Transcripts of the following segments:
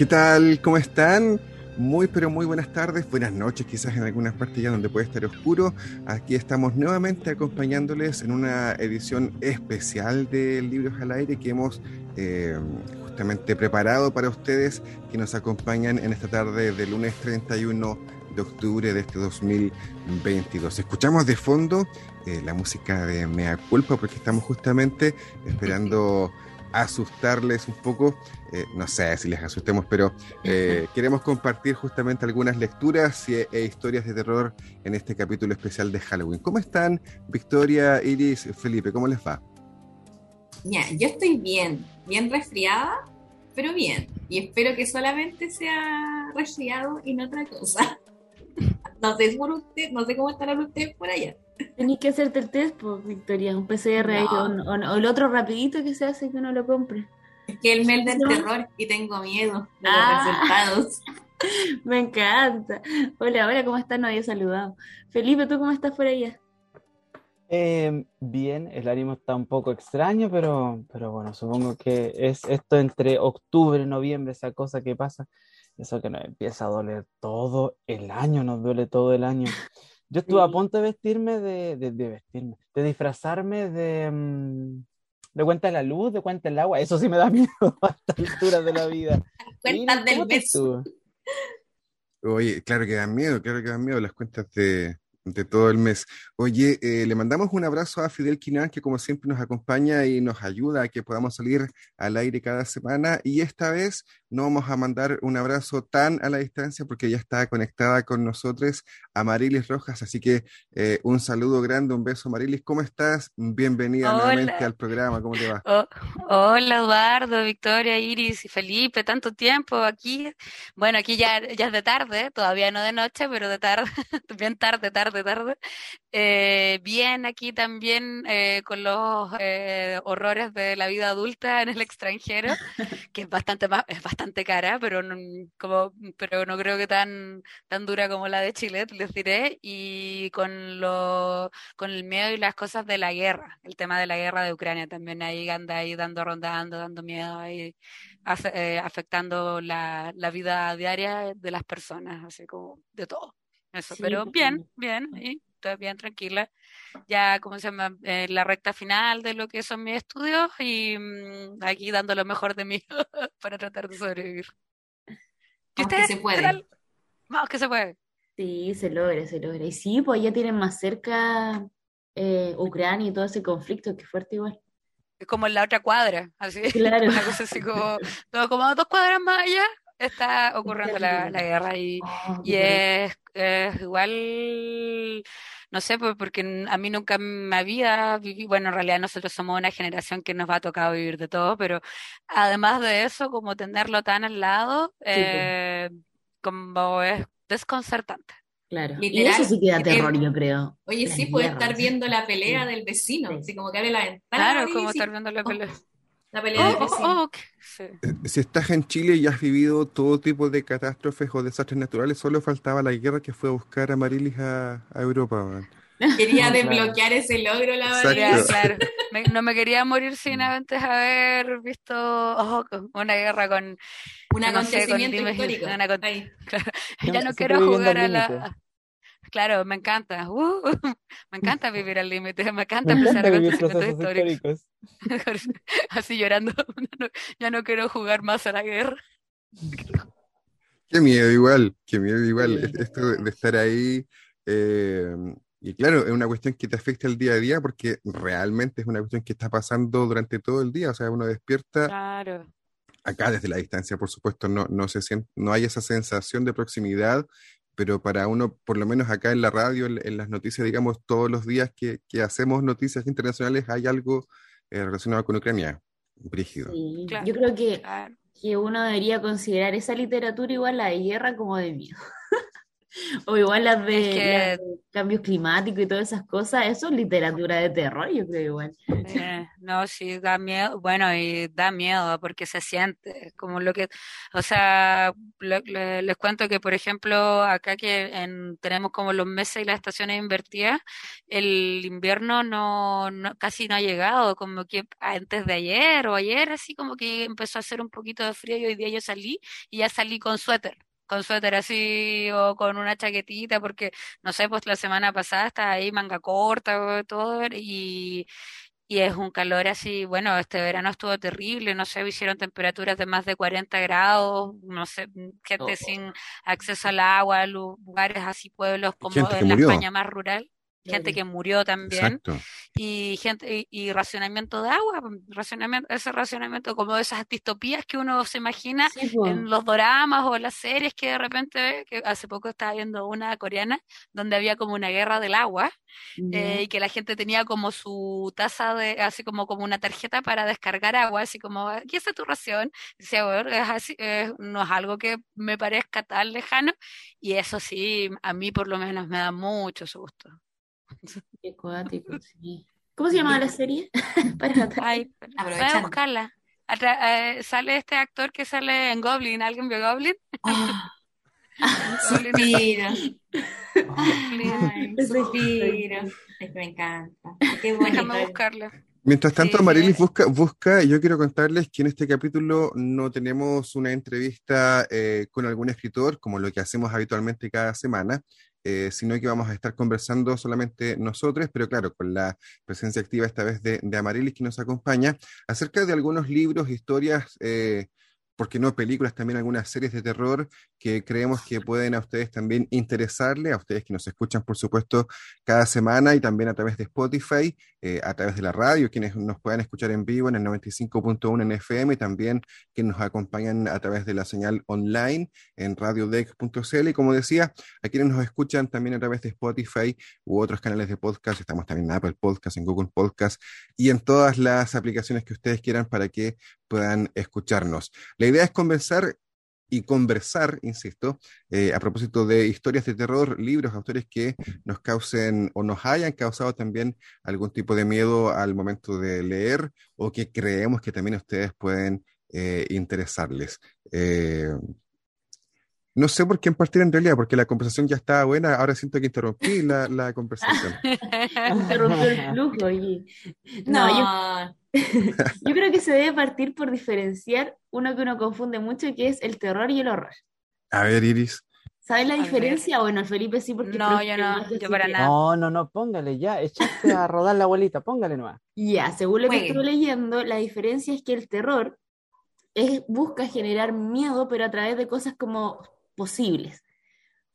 ¿Qué tal? ¿Cómo están? Muy, pero muy buenas tardes, buenas noches, quizás en algunas partes ya donde puede estar oscuro. Aquí estamos nuevamente acompañándoles en una edición especial de Libros al Aire que hemos eh, justamente preparado para ustedes que nos acompañan en esta tarde de lunes 31 de octubre de este 2022. Escuchamos de fondo eh, la música de Mea Culpa porque estamos justamente esperando asustarles un poco. Eh, no sé si les asustemos, pero eh, queremos compartir justamente algunas lecturas e, historias de terror en este capítulo especial de Halloween. ¿Cómo están, Victoria, Iris, Felipe? ¿Cómo les va? Ya, yo estoy bien, bien resfriada, pero bien. Y espero que solamente sea resfriado y no otra cosa. no sé por usted, no sé cómo estarán ustedes por allá. Tenés que hacerte el test, pues, Victoria, un PCR o, el otro rapidito que se hace que uno lo compre. Es que el mail del terror y tengo miedo de los ah. resultados. Me encanta. Hola, hola, ¿cómo estás? No había saludado. Felipe, ¿tú cómo estás por allá? Em, bien, el ánimo está un poco extraño, pero, pero bueno, supongo que es esto entre octubre y noviembre, esa cosa que pasa, eso que nos empieza a doler todo el año, nos duele todo el año. Yo estuve a punto de vestirme de, de, vestirme, de disfrazarme de, mm, de cuenta de la luz, de cuenta del agua. Eso sí me da miedo a esta altura de la vida. Cuentas del beso. Oye, claro que dan miedo, claro que dan miedo las cuentas de, de todo el mes. Oye, eh, le mandamos un abrazo a Fidel Quinan, que como siempre nos acompaña y nos ayuda a que podamos salir al aire cada semana. Y esta vez no vamos a mandar un abrazo tan a la distancia porque ya está conectada con nosotros a Marilis Rojas. Así que eh, un saludo grande, un beso, Marilis. ¿Cómo estás? Bienvenida nuevamente al programa. ¿Cómo te va? Oh, hola, Eduardo, Victoria, Iris y Felipe. Tanto tiempo aquí. Bueno, aquí ya, ya es de tarde, todavía no de noche, pero de tarde, bien tarde, tarde de tarde. Eh, bien aquí también eh, con los horrores de la vida adulta en el extranjero, que es bastante más, es bastante cara, pero no, como, pero no creo que tan, tan dura como la de Chile, les diré, y con lo, con el miedo y las cosas de la guerra, el tema de la guerra de Ucrania también ahí anda ahí dando rondando, dando miedo ahí, afectando la, la vida diaria de las personas, así como de todo. Eso, pero bien, bien, y estoy bien tranquila. Ya, como se llama? Eh, la recta final de lo que son mis estudios y mm, aquí dando lo mejor de mí para tratar de sobrevivir. Vamos que se puede. Vamos que se puede. Sí, se logra, se logra. Y sí, pues ya tienen más cerca eh, Ucrania y todo ese conflicto, que fuerte igual. Es como en la otra cuadra, así. Claro. Una cosa así como, como dos cuadras más allá, está ocurriendo la, guerra y, oh, y es, igual, no sé, pues, porque a mí nunca me había vivido, bueno, en realidad nosotros somos una generación que nos va a tocar vivir de todo, pero además de eso, como tenerlo tan al lado, eh, como es desconcertante. Claro, y eso sí que da terror, yo creo. Oye, sí, puede estar viendo la pelea del vecino, así como que abre la ventana. Claro, como estar viendo la pelea. La pelea oh, oh, oh, eh, Si estás en Chile y has vivido todo tipo de catástrofes o desastres naturales, solo faltaba la guerra que fue a buscar a Marilis a, Europa. Quería desbloquear ese logro, la verdad. Claro. no me quería morir sin mm. antes haber visto una guerra con un acontecimiento histórico. Ya no quiero jugar a la Claro, me encanta. Uh, me encanta vivir al límite, me encanta empezar a acontecimientos históricos. Así llorando. ya no quiero jugar más a la guerra. Qué miedo igual, qué miedo igual. Esto de estar ahí. Eh, y claro, es una cuestión que te afecta el día a día porque realmente es una cuestión que está pasando durante todo el día. O sea, uno despierta. Claro. Acá desde la distancia, por supuesto, no, no, se siente, no hay esa sensación de proximidad pero para uno, por lo menos acá en la radio, en, las noticias, digamos, todos los días que, hacemos noticias internacionales, hay algo eh, relacionado con Ucrania. Brígido. Sí, Claro. Yo creo que, que uno debería considerar esa literatura igual la de guerra como de miedo. O igual las de, Es que- las de cambios climáticos y todas esas cosas. Eso es literatura de terror, yo creo igual. Eh, no, sí, da miedo, bueno, y da miedo porque se siente como lo que, o sea, le- le- les cuento que, por ejemplo, acá que en- tenemos como los meses y las estaciones invertidas, el invierno no, no- casi no ha llegado, como que antes de ayer o ayer, así como que empezó a hacer un poquito de frío y hoy día yo salí y ya salí con suéter. Con suéter así o con una chaquetita, porque no sé, pues la semana pasada estaba ahí manga corta, todo, y, y es un calor así, bueno, este verano estuvo terrible, no sé, hicieron temperaturas de más de 40 grados, no sé, gente Oh. sin acceso al agua, lugares así, pueblos como en la murió. España más rural, gente que murió también, Exacto. y gente y, y racionamiento de agua, racionamiento, ese racionamiento como de esas distopías que uno se imagina Sí, en los doramas o en las series que de repente ve, que hace poco estaba viendo una coreana donde había como una guerra del agua eh, y que la gente tenía como su taza de, así como, como una tarjeta para descargar agua, así como, aquí está tu ración. Decía, bueno, es así, eh, no es algo que me parezca tan lejano y eso sí, a mí por lo menos me da mucho susto. Qué cuático, sí. ¿Cómo se llamaba la serie? Para. Ay, voy a buscarla. Atra- eh, sale este actor que sale en Goblin, ¿alguien vio Goblin? Ah, Goblin. suspiro. Me encanta. Qué Déjame buscarla. Mientras tanto, Sí, Marilis busca, busca, yo quiero contarles que en este capítulo no tenemos una entrevista eh, con algún escritor, como lo que hacemos habitualmente cada semana, eh, sino que vamos a estar conversando solamente nosotros, pero claro, con la presencia activa esta vez de, de que nos acompaña, acerca de algunos libros, historias, eh, ¿por qué no películas, también algunas series de terror que creemos que pueden a ustedes también interesarle, a ustedes que nos escuchan, por supuesto, cada semana y también a través de Spotify, eh, a través de la radio, quienes nos puedan escuchar en vivo en el 95.1 en FM y también que nos acompañan a través de la señal online en radiodec.cl y como decía, a quienes nos escuchan también a través de Spotify u otros canales de podcast, estamos también en Apple Podcast, en Google Podcast y en todas las aplicaciones que ustedes quieran para que puedan escucharnos. La idea es conversar y conversar, insisto, eh, a propósito de historias de terror, libros, autores que nos causen o nos hayan causado también algún tipo de miedo al momento de leer o que creemos que también ustedes pueden eh, interesarles. Eh, no sé por qué partir en realidad, porque la conversación ya estaba buena, ahora siento que interrumpí la, la conversación. Interrumpió el flujo. y- No, yo, No, yo creo que se debe partir por diferenciar uno que uno confunde mucho, que es el terror y el horror. A ver, Iris. ¿Sabes la diferencia? Bueno, el Felipe sí, porque No, yo no, yo para que- nada. No, no, no, póngale ya, echaste a rodar la abuelita, póngale nomás. Ya, según lo que estuve leyendo, la diferencia es que el terror es, busca generar miedo, pero a través de cosas como posibles.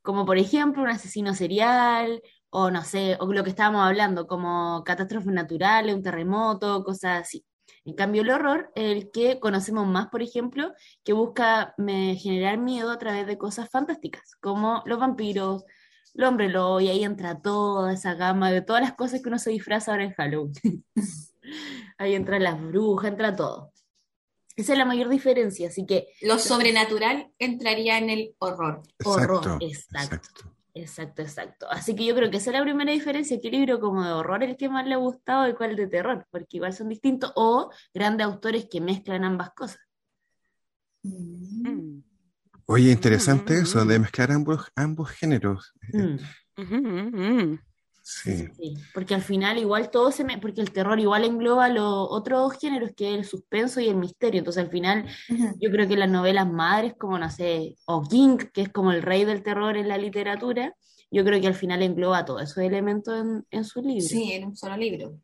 Como por ejemplo un asesino serial, o no sé, o lo que estábamos hablando, como catástrofes naturales, un terremoto, cosas así. En cambio, el horror, el que conocemos más, por ejemplo, que busca me, generar miedo a través de cosas fantásticas, como los vampiros, el hombre lobo, y ahí entra toda esa gama de todas las cosas que uno se disfraza ahora en Halloween. Ahí entran las brujas, entra todo. Esa es la mayor diferencia, así que lo sobrenatural entraría en el horror. Horror, Exacto, exacto. exacto. Exacto. Así que yo creo que esa es la primera diferencia, qué libro como de horror el que más le ha gustado y cuál de terror, porque igual son distintos, o grandes autores que mezclan ambas cosas. Mm. Oye, interesante Mm, eso de mezclar ambos, ambos géneros. Mm, ujú. Sí. sí, porque al final igual todo se me, porque el terror igual engloba los otros géneros que es el suspenso y el misterio, entonces al final. Yo creo que las novelas madres, como no sé, o King, que es como el rey del terror en la literatura, yo creo que al final engloba todos esos elementos en, en su libro. Sí, en un solo libro.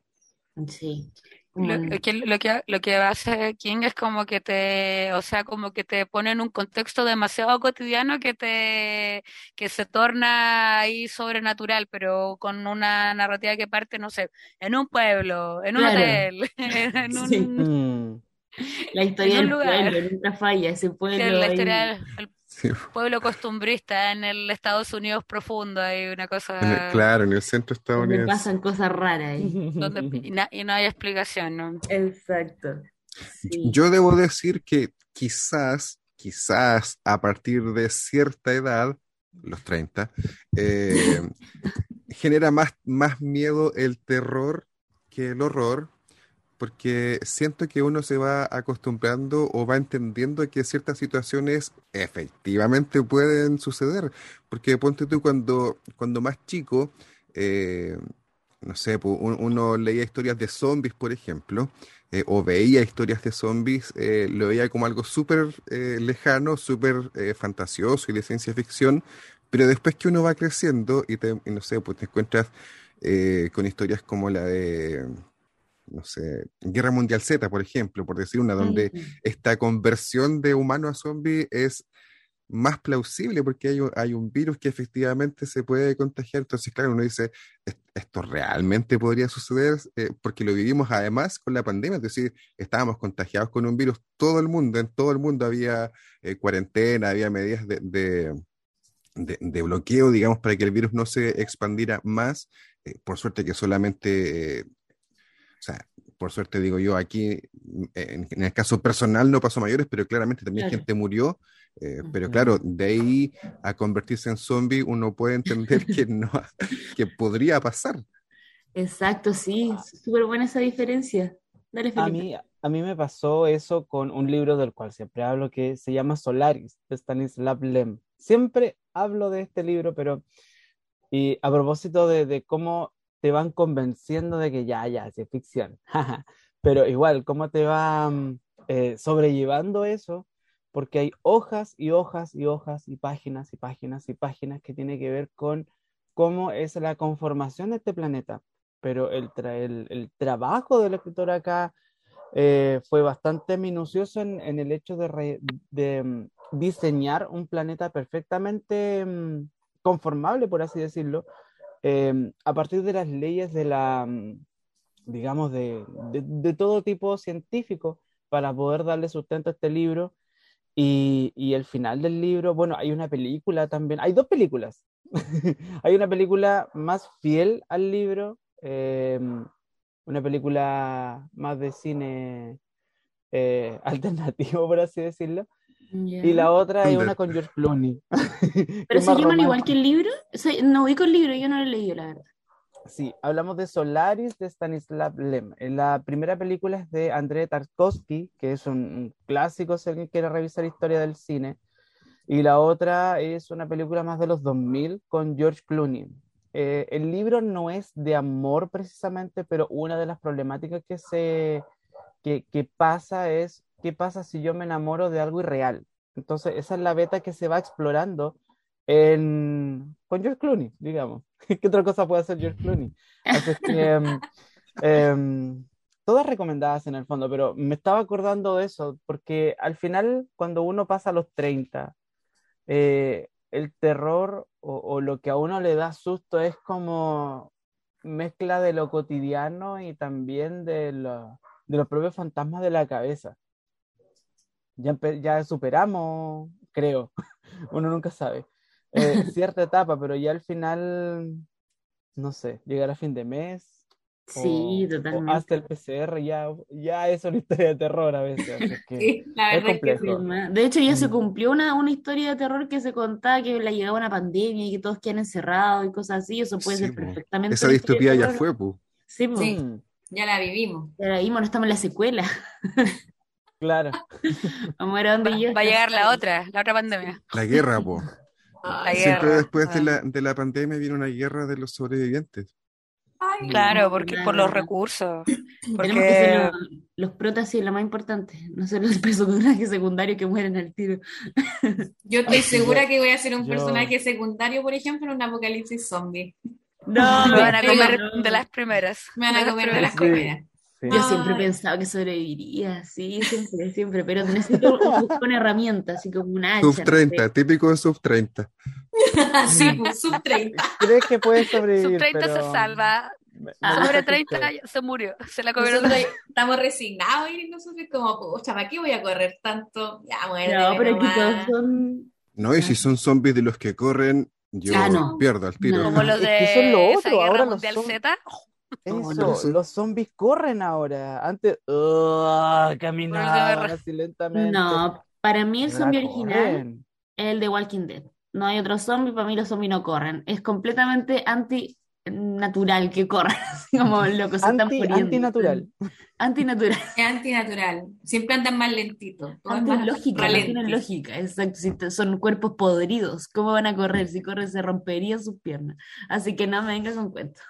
Sí. Lo, lo que, lo que, lo que hace King es como que te, o sea, como que te pone en un contexto demasiado cotidiano que te, que se torna ahí sobrenatural, pero con una narrativa que parte, no sé, en un pueblo, en un Claro. hotel, en un, Mm, la historia del lugar. pueblo nunca falla, ese pueblo. Sí, la ahí. historia del el Sí, Pueblo costumbrista en el Estados Unidos profundo, hay una cosa en el- claro, en el centro estadounidense. pasan cosas raras ahí. donde y, na- y no hay explicación, ¿no? Exacto. Sí. Yo debo decir que quizás, quizás a partir de cierta edad, los 30, eh, genera más, más miedo el terror que el horror, porque siento que uno se va acostumbrando o va entendiendo que ciertas situaciones efectivamente pueden suceder, porque ponte tú cuando, cuando más chico, eh, no sé, uno leía historias de zombies, por ejemplo, eh, o veía historias de zombies, eh, lo veía como algo súper eh, lejano, súper fantasioso y de ciencia ficción, pero después que uno va creciendo y, te, y no sé, pues te encuentras con historias como la de, no sé, Guerra Mundial Z, por ejemplo, por decir una, donde esta conversión de humano a zombie es más plausible porque hay, un- hay un virus que efectivamente se puede contagiar. Entonces, claro, uno dice, "¿Es- esto realmente podría suceder Eh, porque lo vivimos además con la pandemia, es decir, estábamos contagiados con un virus, todo el mundo, en todo el mundo había eh, cuarentena, había medidas de, de, de- de bloqueo, digamos, para que el virus no se expandiera más. Eh, por suerte que solamente... o sea, por suerte digo yo, aquí mm, en, en el caso personal no pasó a mayores, pero claramente también Claro. gente murió. eh, pero claro, de ahí a convertirse en zombie, uno puede entender que no, que podría pasar. Exacto, sí. Súper buena esa diferencia. Dale, A Felipe. mí, a mí me pasó eso con un libro del cual siempre hablo que se llama Solaris, de Stanislav Lem. Siempre hablo de este libro, pero y a propósito de, de cómo te van convenciendo de que ya, ya, es ficción. Pero igual, cómo te va mm, eh, sobrellevando eso, porque hay hojas y hojas y hojas y páginas y páginas y páginas que tiene que ver con cómo es la conformación de este planeta. Pero el, el, trabajo del escritor acá eh, fue bastante minucioso en, el hecho de, mm, diseñar un planeta perfectamente mm, conformable, por así decirlo, eh, a partir de las leyes de la, mm, digamos, de, de- todo tipo científico para poder darle sustento a este libro. Y, y el final del libro, bueno, hay una película también, hay dos películas. Hay una película más fiel al libro, eh, una película más de cine eh, alternativo, por así decirlo, Ya. y la otra es una con George Clooney. Pero se llaman igual que el libro. O sea, no ubico el libro, yo no lo he leído, la verdad. Sí, hablamos de Solaris de Stanislav Lem. La primera película es de Andrei Tarkovsky, que es un, un clásico si alguien quiere revisar historia del cine. Y la otra es una película más de los 2000 con George Clooney. Eh, el libro no es de amor precisamente, pero una de las problemáticas que, se, que, que pasa es, ¿qué pasa si yo me enamoro de algo irreal? Entonces, esa es la beta que se va explorando en, con George Clooney, digamos. ¿Qué otra cosa puede hacer George Clooney? Así que, em, todas recomendadas en el fondo, pero me estaba acordando de eso, porque al final, cuando uno pasa a los 30, eh, el terror o, o lo que a uno le da susto es como mezcla de lo cotidiano y también de, lo- de los propios fantasmas de la cabeza. Ya, ya superamos, creo, uno nunca sabe, eh, cierta etapa, pero ya al final, no sé, llegar a fin de mes. Sí, o- o totalmente. hasta el PCR ya, ya es una historia de terror a veces. así que- Sí, la Es verdad es que sí. complejo. De hecho, ya se Mm. cumplió una, una historia de terror que se contaba que la llegaba una pandemia y que todos quedan encerrados y cosas así. Eso puede Sí, ser perfectamente Esa distopía ya fue, pu. Sí, po. Sí. Ya la vivimos. Pero ahí bueno, estamos en la secuela. Claro. Vamos a ver a dónde Va, llega. va a llegar la otra, la otra pandemia. La guerra, po. La Siempre guerra. después de Ah. la, de la pandemia viene una guerra de los sobrevivientes. ay, Claro, porque por los recursos. Tenemos que ser Porque los, los protas y lo más importante, no ser los personajes secundarios que mueren al tiro. Yo estoy segura que voy a ser un Yo- personaje secundario, por ejemplo, en un apocalipsis zombie. No, me van a comer no. de las primeras. Me van a comer de las Sí. primeras. Sí. Yo siempre pensado que sobreviviría, sí, siempre, siempre, pero necesito un- una herramienta, así como un hacha. Sub no 30, sé. típico de sub 30. Sí, pues, sub 30. ¿Crees que puede sobrevivir? Sub 30 se pero salva. me- Ah, Sobre tu 30 historia. ya se murió. Se la comieron Nosotros estamos resignados y nosotros como, pucha, ¿para qué voy a correr tanto? Ya, muerde No, pero aquí todos nomás. son, No, y si son zombies de los que corren, yo Ah, no. pierdo al tiro. No. Como los Es de que eso es lo esa otro, guerra ahora los mundial zom- Z. no Eso, sé. los zombies corren ahora. Antes, caminaban re- así lentamente. No, para mí el zombie original es el de Walking Dead. No hay otro zombie, para mí los zombies no corren. Es completamente antinatural que corran, así como locos, se están Anti, muriendo. antinatural. Antinatural. Es antinatural. Siempre andan más lentitos. Antilógica, no tienen lógica, exacto. Si son cuerpos podridos, ¿cómo van a correr? Si corren se romperían sus piernas. Así que no me vengas con cuentos.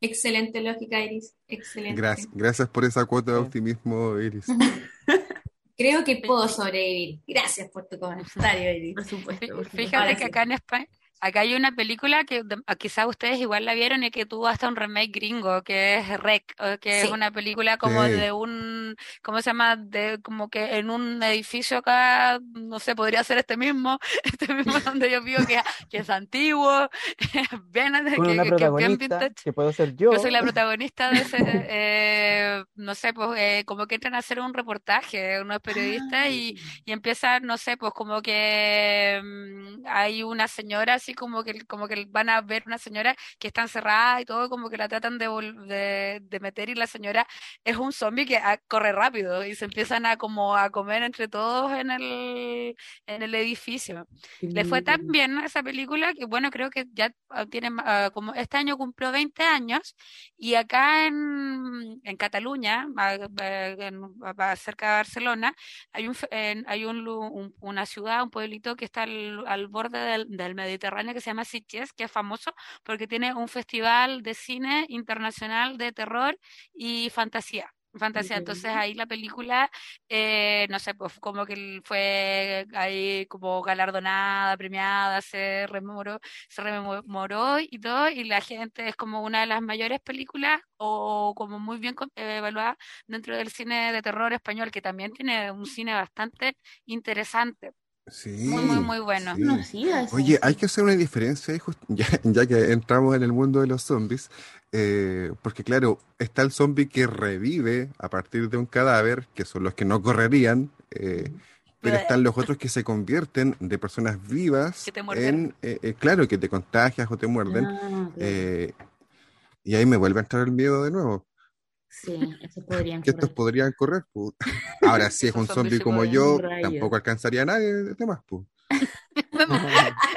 Excelente lógica, Iris. Excelente. Gracias, gracias por esa cuota de optimismo, Iris. Creo que puedo sobrevivir. Gracias por tu comentario, Iris. Por supuesto. Por. Fíjate que acá en España, acá hay una película que ah, quizás ustedes igual la vieron y que tuvo hasta un remake gringo, que es Rec, que es una película como Sí. de un, ¿cómo se llama? De como que en un edificio acá, no sé, podría ser este mismo, este mismo donde yo vivo, que, que es antiguo, bien, que, que- que es bien protagonista vintage. que puedo ser yo. Yo soy la protagonista de ese, eh, no sé, pues eh, como que entran a hacer un reportaje, unos periodistas y, y empiezan, no sé, pues como que mm, hay una señora así como que como que van a ver una señora que está encerrada y todo, como que la tratan de, de, de meter y la señora es un zombie que ah, corre rápido y se empiezan a como a comer entre todos en el, en el edificio. Le fue tan bien a esa película que, bueno, creo que ya ah, tiene, ah, como este año cumplió 20 años y acá en, en Cataluña, ah, eh, en- cerca de Barcelona, hay un, hay un, un- una ciudad, un pueblito que está al, al borde del, del Mediterráneo que se llama Sitges, que es famoso porque tiene un festival de cine internacional de terror y fantasía. Fantasía, entonces ahí la película eh, no sé, pues como que fue ahí como galardonada, premiada, se rememoró, se rememoró y todo, y la gente es como una de las mayores películas o como muy bien eh, evaluada dentro del cine de terror español, que también tiene un cine bastante interesante, Sí, muy, muy, muy bueno. sí. No. Oye, hay que hacer una diferencia, ya, ya que entramos en el mundo de los zombies, eh, porque claro, está el zombie que revive a partir de un cadáver, que son los que no correrían, eh, pero están los otros que se convierten de personas vivas Que te muerden. en, eh, eh, claro, que te contagias o te muerden, Ah, eh, y ahí me vuelve a entrar el miedo de nuevo, Sí, eso podrían que estos correr. podrían correr, pues. Ahora, si es un zombie como yo, tampoco alcanzaría a nadie de más, pues.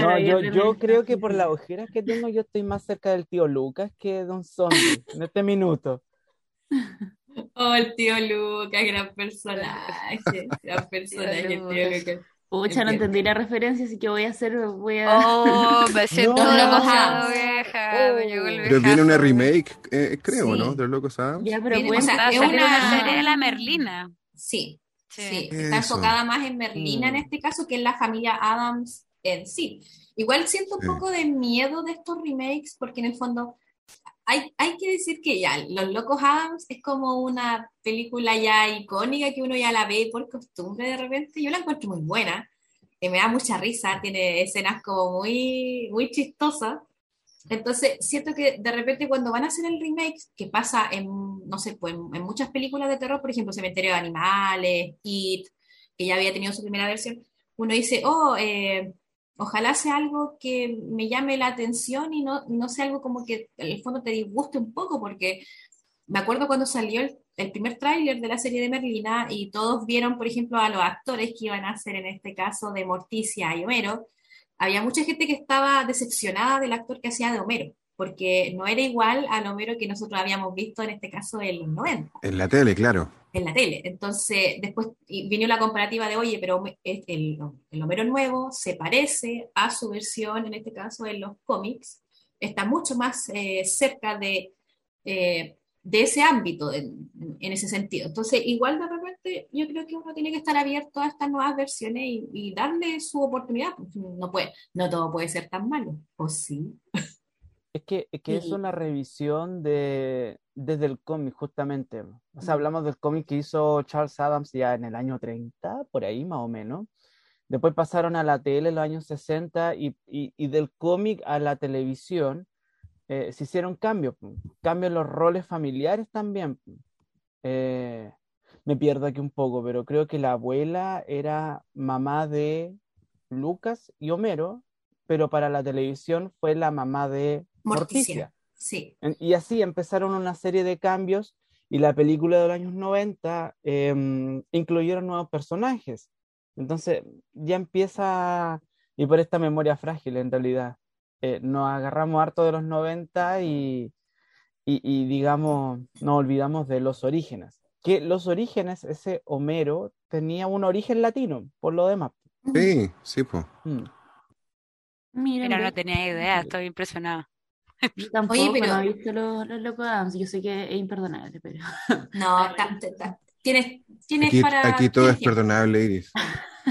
No, yo, yo creo que por las ojeras que tengo, yo estoy más cerca del tío Lucas que de un zombie en este minuto. Oh, el tío Lucas, gran personaje. Gran personaje, el tío Lucas. Pucha, no entendí la referencia, así que voy a hacer, voy a... Oh, me siento No. demasiado vieja, me llegó el Pero viene una remake, eh, creo, Sí. ¿no? De los locos Adams. Ya, pero Viene- o cuenta. sea, Ah, es una- serie de la Merlina. Sí, Sí. sí. Está enfocada más en Merlina en Mm. este caso que en la familia Adams en sí. Igual siento un Sí. poco de miedo de estos remakes porque en el fondo hay, hay que decir que ya Los Locos Adams es como una película ya icónica que uno ya la ve por costumbre de repente. Yo la encuentro muy buena, eh, me da mucha risa, tiene escenas como muy, muy chistosas. Entonces, siento que de repente cuando van a hacer el remake, que pasa en, no sé, pues en, en muchas películas de terror, por ejemplo, Cementerio de Animales, It, que ya había tenido su primera versión, uno dice, oh, eh, ojalá sea algo que me llame la atención y no, no sea algo como que en el fondo te disguste un poco, porque me acuerdo cuando salió el, primer tráiler de la serie de Merlina y todos vieron, por ejemplo, a los actores que iban a hacer en este caso de Morticia y Homero, había mucha gente que estaba decepcionada del actor que hacía de Homero, porque no era igual al Homero que nosotros habíamos visto en este caso en los 90 En la tele, claro. En la tele. Entonces, después vino la comparativa de, oye, pero el, el Homero nuevo se parece a su versión, en este caso en los cómics, está mucho más eh, cerca de, eh, de ese ámbito en, en, ese sentido. Entonces, igual de repente, yo creo que uno tiene que estar abierto a estas nuevas versiones y, y darle su oportunidad. No, puede, no todo puede ser tan malo, ¿o sí? Es que, es, que es una revisión de, desde el cómic, justamente. O sea, hablamos del cómic que hizo Charles Adams ya en el año 30, por ahí más o menos. Después pasaron a la tele en los años 60 y, y, y del cómic a la televisión eh, se hicieron cambios. Cambios en los roles familiares también. Eh, me pierdo aquí un poco, pero creo que la abuela era mamá de Lucas y Homero, pero para la televisión fue la mamá de Morticia. Morticia. Sí. Y así empezaron una serie de cambios y la película de los años 90 em, incluyeron nuevos personajes. Entonces ya empieza, y por esta memoria frágil en realidad, eh, nos agarramos harto de los 90 y, y, y, digamos, nos olvidamos de los orígenes. Que los orígenes, ese Homero tenía un origen latino, por lo demás. Sí, sí, pues. Mm. Mira, no tenía idea, estoy impresionada. Yo tampoco Oye, pero- no he visto los, los Locos Adams, yo sé que es imperdonable, pero No, tienes, tienes Aquí, para. aquí todo es perdonable, Iris.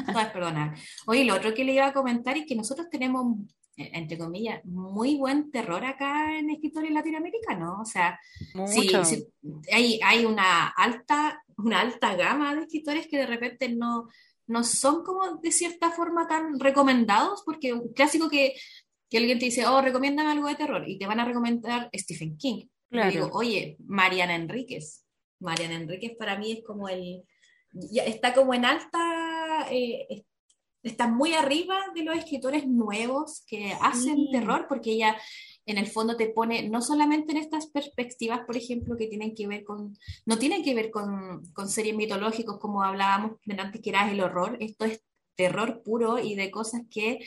Todo es perdonable. Oye, lo otro que le iba a comentar es que nosotros tenemos, eh, entre comillas, muy buen terror acá en escritores latinoamericanos. O sea, sí, sí, hay, hay una alta, una alta gama de escritores que de repente no, no son como de cierta forma tan recomendados, porque un clásico que, que alguien te dice, oh, recomiéndame algo de terror, y te van a recomendar Stephen King. Yo Claro. digo, oye, Mariana Enríquez. Mariana Enríquez para mí es como el, ya está como en alta, eh, es- está muy arriba de los escritores nuevos que hacen terror, porque ella en el fondo te pone, no solamente en estas perspectivas, por ejemplo, que tienen que ver con, no tienen que ver con, con series mitológicos como hablábamos antes que era el horror, esto es terror puro y de cosas que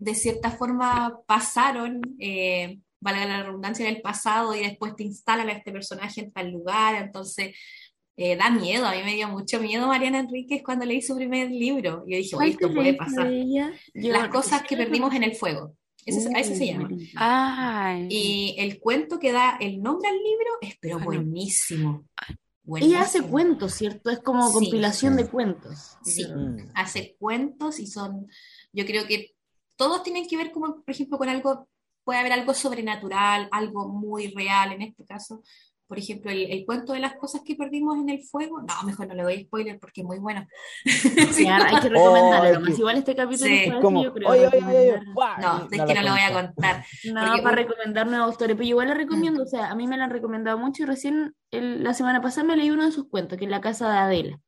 de cierta forma pasaron, eh, valga la redundancia, en el pasado y después te instalan a este personaje en tal lugar, entonces eh, da miedo, a mí me dio mucho miedo Mariana Enríquez cuando leí su primer libro, yo dije, oye, ¿cuál te esto puede pasar. Las cosas que perdimos en el fuego, ese, a ese se llama. buenísimo. Ay. Y el cuento que da el nombre al libro es pero Bueno. buenísimo. Ella hace Buenísimo. cuentos, ¿cierto? Es como Sí. compilación Sí. de cuentos. Sí. Mm. hace cuentos y son, yo creo que todos tienen que ver como, por ejemplo, con algo, puede haber algo sobrenatural, algo muy real en este caso. Por ejemplo, el, el cuento de las cosas que perdimos en el fuego. No, mejor no le doy spoiler porque es muy bueno. Sí, hay que Oh, recomendarlo. que- Igual este capítulo Sí. Es como, yo creo. oye, oye, oye. No, es que no lo voy a contar. No, Porque para recomendar nuevos autores, pero igual la recomiendo, o sea, a mí me la han recomendado mucho y recién el- la semana pasada me leí uno de sus cuentos, que es La casa de Adela.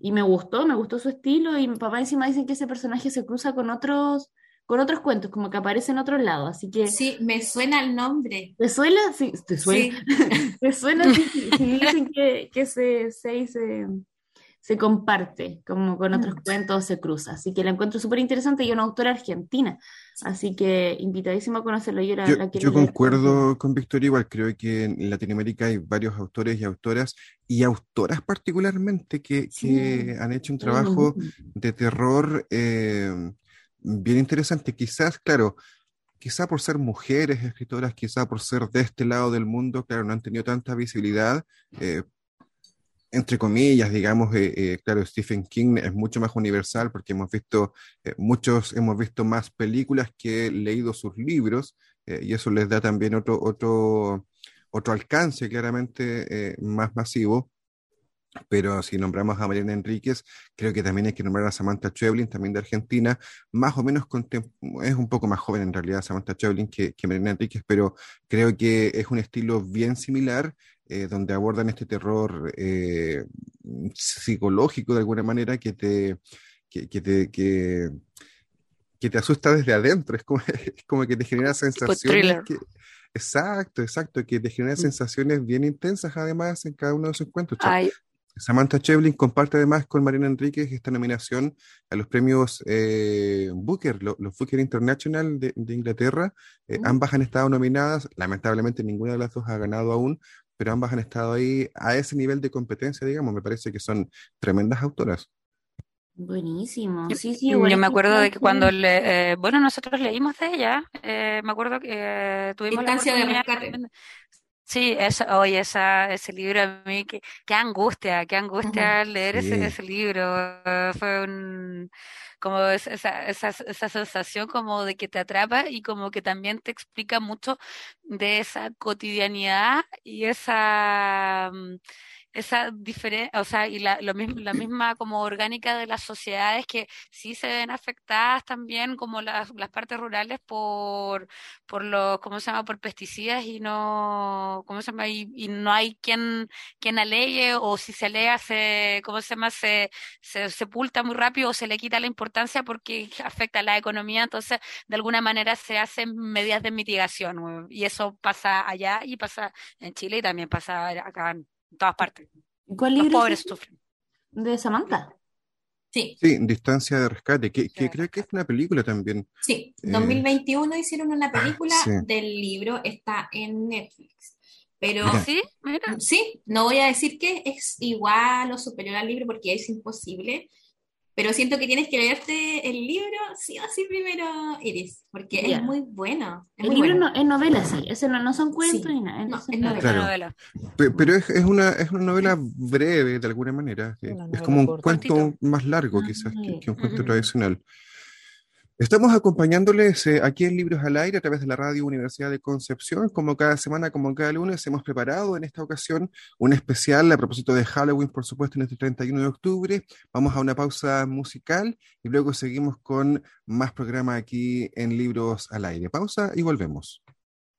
Y me gustó, me gustó su estilo y mi papá encima dicen que ese personaje se cruza con otros, con otros cuentos, como que aparece en otros lados, así que Sí, me suena el nombre. ¿te suena? Sí, ¿te suena? Sí. ¿Te suena? Sí, sí, sí, dicen que, que se, se, se, se comparte, como con otros Mm. cuentos se cruza, así que la encuentro súper interesante y una autora argentina, así que invitadísimo a conocerlo, yo la, Yo, la quiero yo leer. concuerdo con Victoria, igual creo que en Latinoamérica hay varios autores y autoras, y autoras particularmente, que, Sí. que han hecho un trabajo de terror eh, bien interesante. Quizás, claro, quizá por ser mujeres escritoras, quizá por ser de este lado del mundo, claro, no han tenido tanta visibilidad. eh, entre comillas, digamos, eh, eh, claro, Stephen King es mucho más universal porque hemos visto, eh, muchos hemos visto más películas que leído sus libros y eso les da también otro, otro, otro alcance claramente más masivo. Pero si nombramos a Mariana Enríquez, creo que también hay que nombrar a Samantha Schweblin, también de Argentina, más o menos es un poco más joven en realidad Samantha Schweblin que, que Mariana Enríquez, pero creo que es un estilo bien similar, eh, donde abordan este terror eh, psicológico de alguna manera que te, que, que te, que, que te asusta desde adentro, es como, es como que te genera sensaciones que- exacto, exacto, que te genera Mm. sensaciones bien intensas además en cada uno de sus cuentos. Ay, Samantha Schweblin comparte además con Mariana Enríquez esta nominación a los premios eh, Booker, lo- los Booker International de, de Inglaterra. Eh, Mm. ambas han estado nominadas, lamentablemente ninguna de las dos ha ganado aún, pero ambas han estado ahí a ese nivel de competencia, digamos. Me parece que son tremendas autoras. Buenísimo. Sí, sí, Yo me acuerdo de que cuando le, eh, bueno, nosotros leímos de ella, eh, me acuerdo que eh, tuvimos la Instancia de oportunidad rescate. Sí, esa, oye, esa, ese libro a mí, qué, qué angustia, qué angustia leer ese, Sí. ese libro. eh, Fue un, como es- esa, esa, esa sensación como de que te atrapa y como que también te explica mucho de esa cotidianidad y esa, mm, esa diferencia, o sea, y la, lo mismo, la misma como orgánica de las sociedades que sí se ven afectadas también como las, las partes rurales por, por los, ¿cómo se llama? por pesticidas y no, ¿cómo se llama? Y, no hay quien, quien o si se alega se, ¿cómo se llama? Se, se sepulta muy rápido o se le quita la importancia porque afecta a la economía, entonces de alguna manera se hacen medidas de mitigación y eso pasa allá y pasa en Chile y también pasa acá en todas partes. ¿Cuál Los libro es pobres sufren. de Samantha? Sí, Sí, Distancia de Rescate, que, que Sí. creo que es una película también. sí. Eh, 2021 hicieron una película sí. del libro, está en Netflix. Pero Mira. ¿Sí? Mira. sí, no voy a decir que es igual o superior al libro porque es imposible, pero siento que tienes que leerte el libro sí o sí primero, Iris, porque es muy bueno. Es El muy libro bueno. no, es novela, sí. Ese no, no son cuentos Sí. ni nada. No, es novela. Claro. Novela. Pero es, es una, es una novela breve de alguna manera. Es como un cuento más largo quizás que, un cuento tradicional. Estamos acompañándoles eh, aquí en Libros al Aire a través de la Radio Universidad de Concepción. Como cada semana, como cada lunes, hemos preparado en esta ocasión un especial a propósito de Halloween, por supuesto, en este 31 de octubre. Vamos a una pausa musical y luego seguimos con más programa aquí en Libros al Aire. Pausa y volvemos.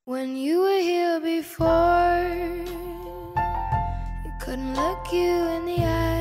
When you were here before, couldn't look you in the eye.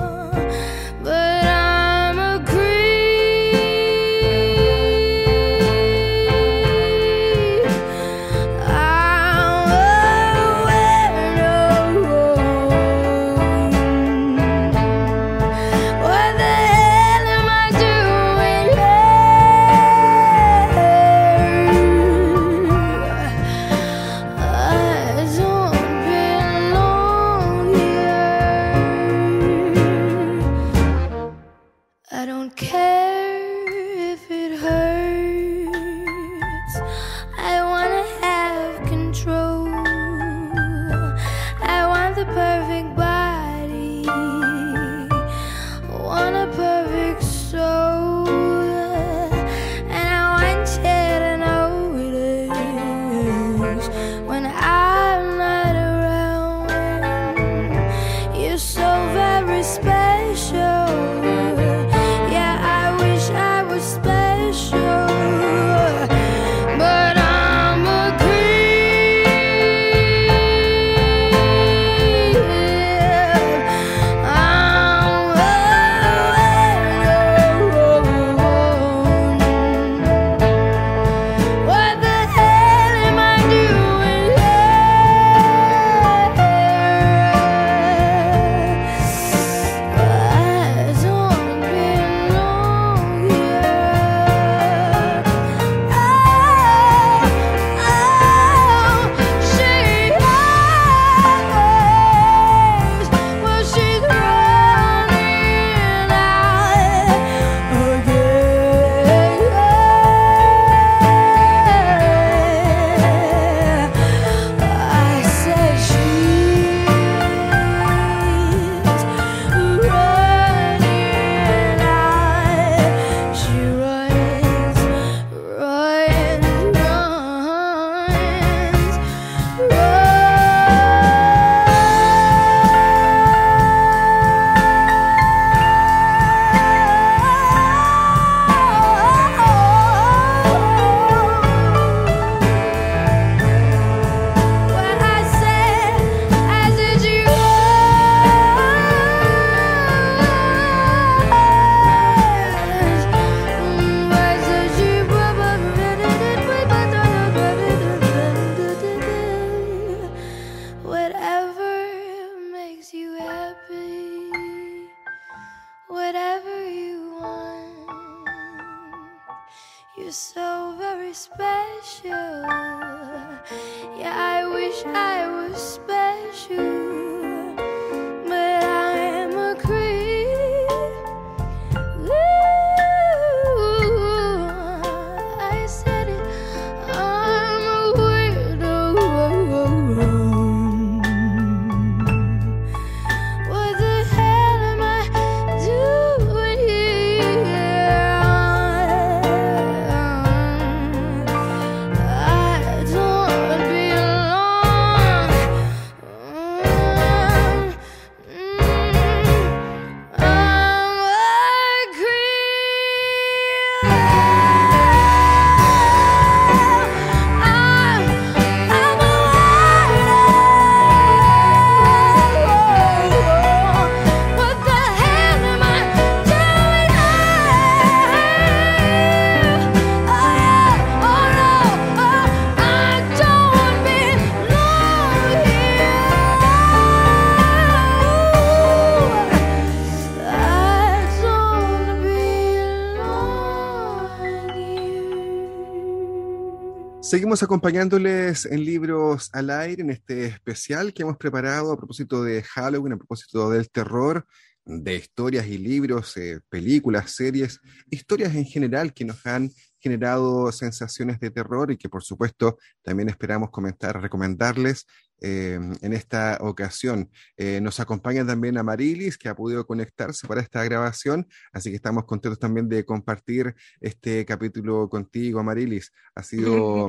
Seguimos acompañándoles en Libros al Aire, en este especial que hemos preparado a propósito de Halloween, a propósito del terror, de historias y libros, eh, películas, series, historias en general que nos han generado sensaciones de terror y que por supuesto también esperamos comentar, recomendarles eh, en esta ocasión. Eh, nos acompaña también a Marilis, que ha podido conectarse para esta grabación, así que estamos contentos también de compartir este capítulo contigo, Marilis. Ha sido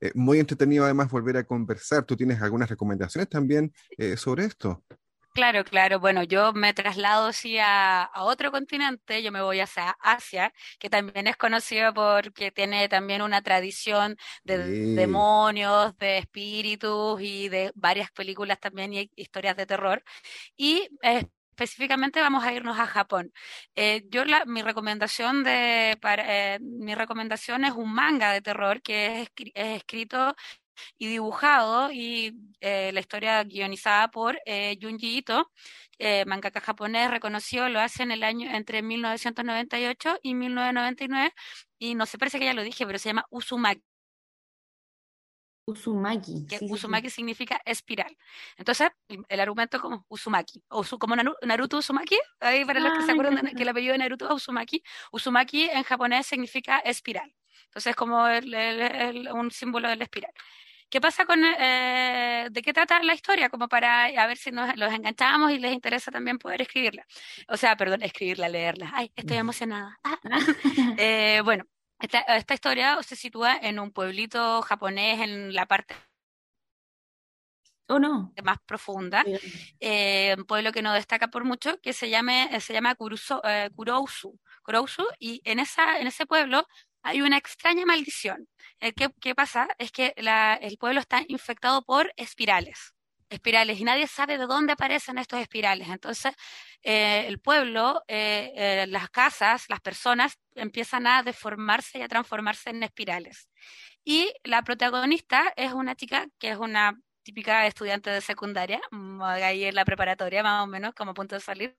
eh, muy entretenido además volver a conversar. ¿Tú tienes algunas recomendaciones también sobre esto? Claro, claro. Bueno, yo me traslado sí a, a otro continente, yo me voy hacia Asia, que también es conocido porque tiene también una tradición de Sí. demonios, de espíritus y de varias películas también y historias de terror. Y eh, específicamente vamos a irnos a Japón. Eh, yo la, mi recomendación de para, eh, mi recomendación es un manga de terror que es escrito y dibujado y eh, la historia guionizada por eh, Junji Ito, eh, mangaka japonés reconocido, lo hace en el año entre 1998 y 1999 y no sé, parece que ya lo dije, pero se llama Uzumaki, Uzumaki. que sí, significa espiral. Entonces, el, argumento es como Uzumaki, o como Naru- Naruto Uzumaki, ahí para los que se Ah, acuerdan que el apellido de Naruto es Uzumaki, Uzumaki en japonés significa espiral. Entonces, como el- el- el- un símbolo de la espiral. ¿Qué pasa con, eh, de qué trata la historia? Como para a ver si nos los enganchamos y les interesa también poder escribirla. O sea, perdón, escribirla, leerla. Ay, estoy emocionada. Ah. Eh, bueno, esta, esta historia se sitúa en un pueblito japonés en la parte ¿O no? más profunda, eh, un pueblo que no destaca por mucho, que se, llame, eh, se llama Kuruso, eh, Kurousu, Kurousu, y en, esa, en ese pueblo hay una extraña maldición. Eh, ¿qué, qué pasa? Es que el pueblo está infectado por espirales, espirales, y nadie sabe de dónde aparecen estos espirales. Entonces, eh, el pueblo, eh, las casas, las personas empiezan a deformarse y a transformarse en espirales. Y la protagonista es una chica que es una típica estudiante de secundaria, ahí en la preparatoria más o menos, como a punto de salir,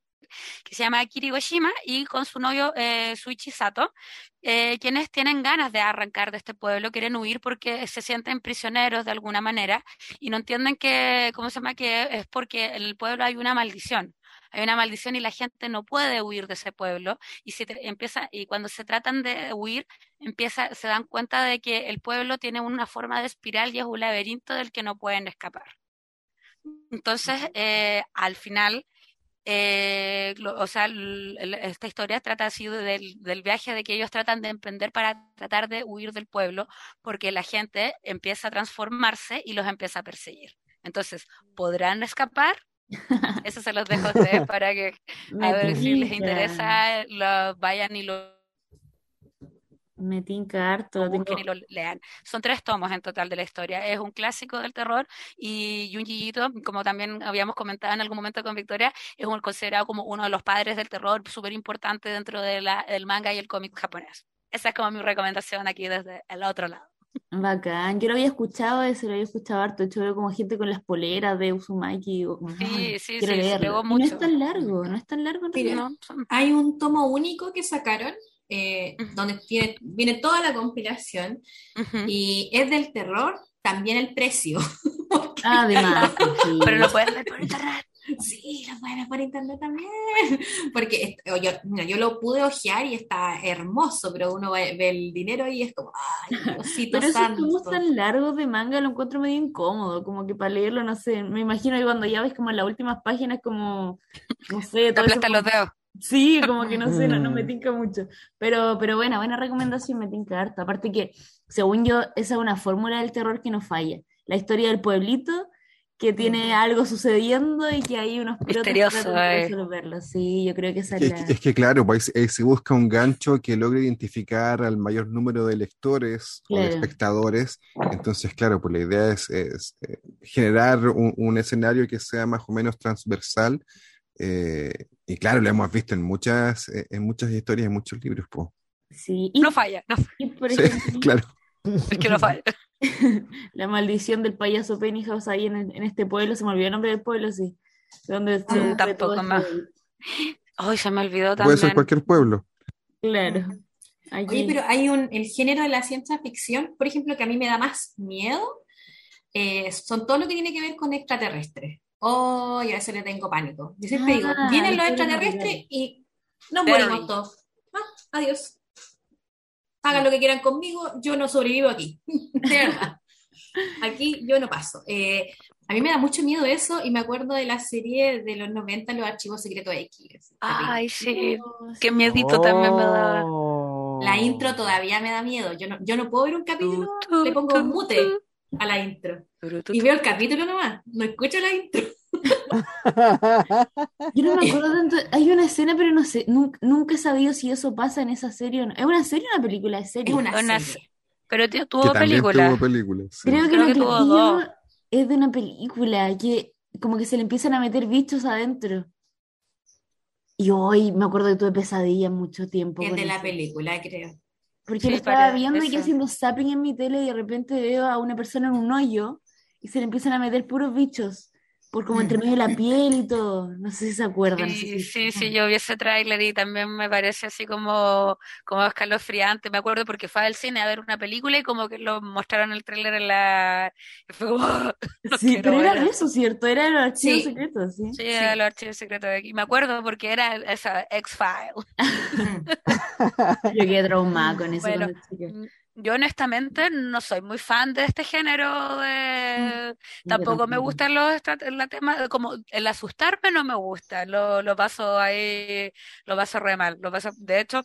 que se llama Kiri Goshima y con su novio eh, Suichi Sato, eh, quienes tienen ganas de arrancar de este pueblo, quieren huir porque se sienten prisioneros de alguna manera y no entienden que, ¿cómo se llama? Que es porque en el pueblo hay una maldición. Hay una maldición y la gente no puede huir de ese pueblo y se empieza y cuando se tratan de huir empieza se dan cuenta de que el pueblo tiene una forma de espiral y es un laberinto del que no pueden escapar. Entonces, eh, al final, eh, lo- o sea, esta historia trata así del, del viaje de que ellos tratan de emprender para tratar de huir del pueblo, porque la gente empieza a transformarse y los empieza a perseguir. Entonces, ¿podrán escapar? Eso se los dejo a ustedes para que, a ver si les interesa, lo vayan y lo Me tinca harto. lo lo tengo- y lo lean. Son tres tomos en total de la historia. Es un clásico del terror y Junji Ito, como también habíamos comentado en algún momento con Victoria, es un, considerado como uno de los padres del terror súper importante dentro de la- del manga y el cómic japonés. Esa es como mi recomendación aquí desde el otro lado. Bacán. Yo lo había escuchado, ese lo había escuchado harto. De hecho, veo como gente con las poleras de Uzumaki. o como, Sí, "Ay, sí, quiero sí, se leerlo". pegó Y no es mucho. tan largo, no es tan largo Mira. No, son- Hay un tomo único que sacaron eh, donde tiene, viene toda la compilación y es del terror, también el precio. Además, sí. Pero lo pueden ver por internet. Sí, lo pueden ver por internet también. Porque yo, mira, yo lo pude ojear y está hermoso, pero uno ve, ve el dinero y es como, ay, Diosito Pero esos santo. tomos tan largos de manga lo encuentro medio incómodo, como que para leerlo, no sé, me imagino que cuando ya ves como en las últimas páginas, como, no sé, Te todo aplastan los dedos. Sí, como que no sé, no, no me Mm. tinca mucho. Pero, pero bueno, buena recomendación, me tinca harto. Aparte que, según yo, esa es una fórmula del terror que no falla. La historia del pueblito que tiene algo sucediendo y que hay unos protas que Misterioso, tratan de eh. resolverlo. Sí, yo creo que esa es Es, que- es que claro, pues, eh, se busca un gancho que logre identificar al mayor número de lectores o de espectadores. Entonces, claro, pues la idea es, es, eh, generar un, un escenario que sea más o menos transversal. Y claro, lo hemos visto en muchas, eh, en muchas historias, en muchos libros. pues. Sí, y, No falla, no, y, por Sí, ejemplo, claro. es que no falla. la maldición del payaso Pennyhouse ahí en, en este pueblo, se me olvidó el nombre del pueblo, sí. Donde se Mm, tampoco más. Ay, se me olvidó Puede ser también. cualquier pueblo. Claro. Oye, pero hay un, el género de la ciencia ficción, por ejemplo, que a mí me da más miedo, eh, son todo lo que tiene que ver con extraterrestres. Oh, yo a eso le tengo pánico. Yo siempre digo, Ah, vienen los extraterrestres y nos Very. morimos todos. Ah, adiós. Hagan lo que quieran conmigo, yo no sobrevivo aquí. De verdad. Aquí yo no paso. Eh, a mí me da mucho miedo eso y me acuerdo de la serie de los 90, Los Archivos Secretos X. Ay, sí. Oh, Qué miedito también me. Oh. La intro todavía me da miedo. Yo no, yo no puedo ver un capítulo, Tu, le pongo tu, mute a la intro. Y veo el capítulo nomás, no escucho la intro. Yo no me acuerdo tanto. Hay una escena, pero no sé. Nunca, nunca he sabido si eso pasa en esa serie o no. ¿Es una serie o una película? Es Es serie. una Una serie. Pero tío, Que tuvo también película. tuvo películas. sí. Creo que Creo lo que que tuvo dos. es de una película que como que se le empiezan a meter bichos adentro. Y hoy me acuerdo que tuve pesadillas mucho tiempo Es de la película, creo. Porque Sí, lo estaba viendo y que haciendo zapping en mi tele y de repente veo a una persona en un hoyo y se le empiezan a meter puros bichos por como entre medio de la piel y todo. No sé si se acuerdan. no sé Sí, si- sí, sí, yo vi ese tráiler y también me parece así como, como escalofriante. Me acuerdo porque fue al cine a ver una película y como que lo mostraron el tráiler en la... y fue como, no Sí, pero era ver eso, ¿cierto? Era los archivos Sí. secretos, ¿sí? Sí, era los archivos secretos de aquí. Me acuerdo porque era esa X-File. Yo quedé traumada con eso Bueno, Yo honestamente no soy muy fan de este género de... Yo Tampoco me gustan los la tema, como el asustarme no me gusta, lo, lo paso ahí, lo paso re mal, lo paso, de hecho,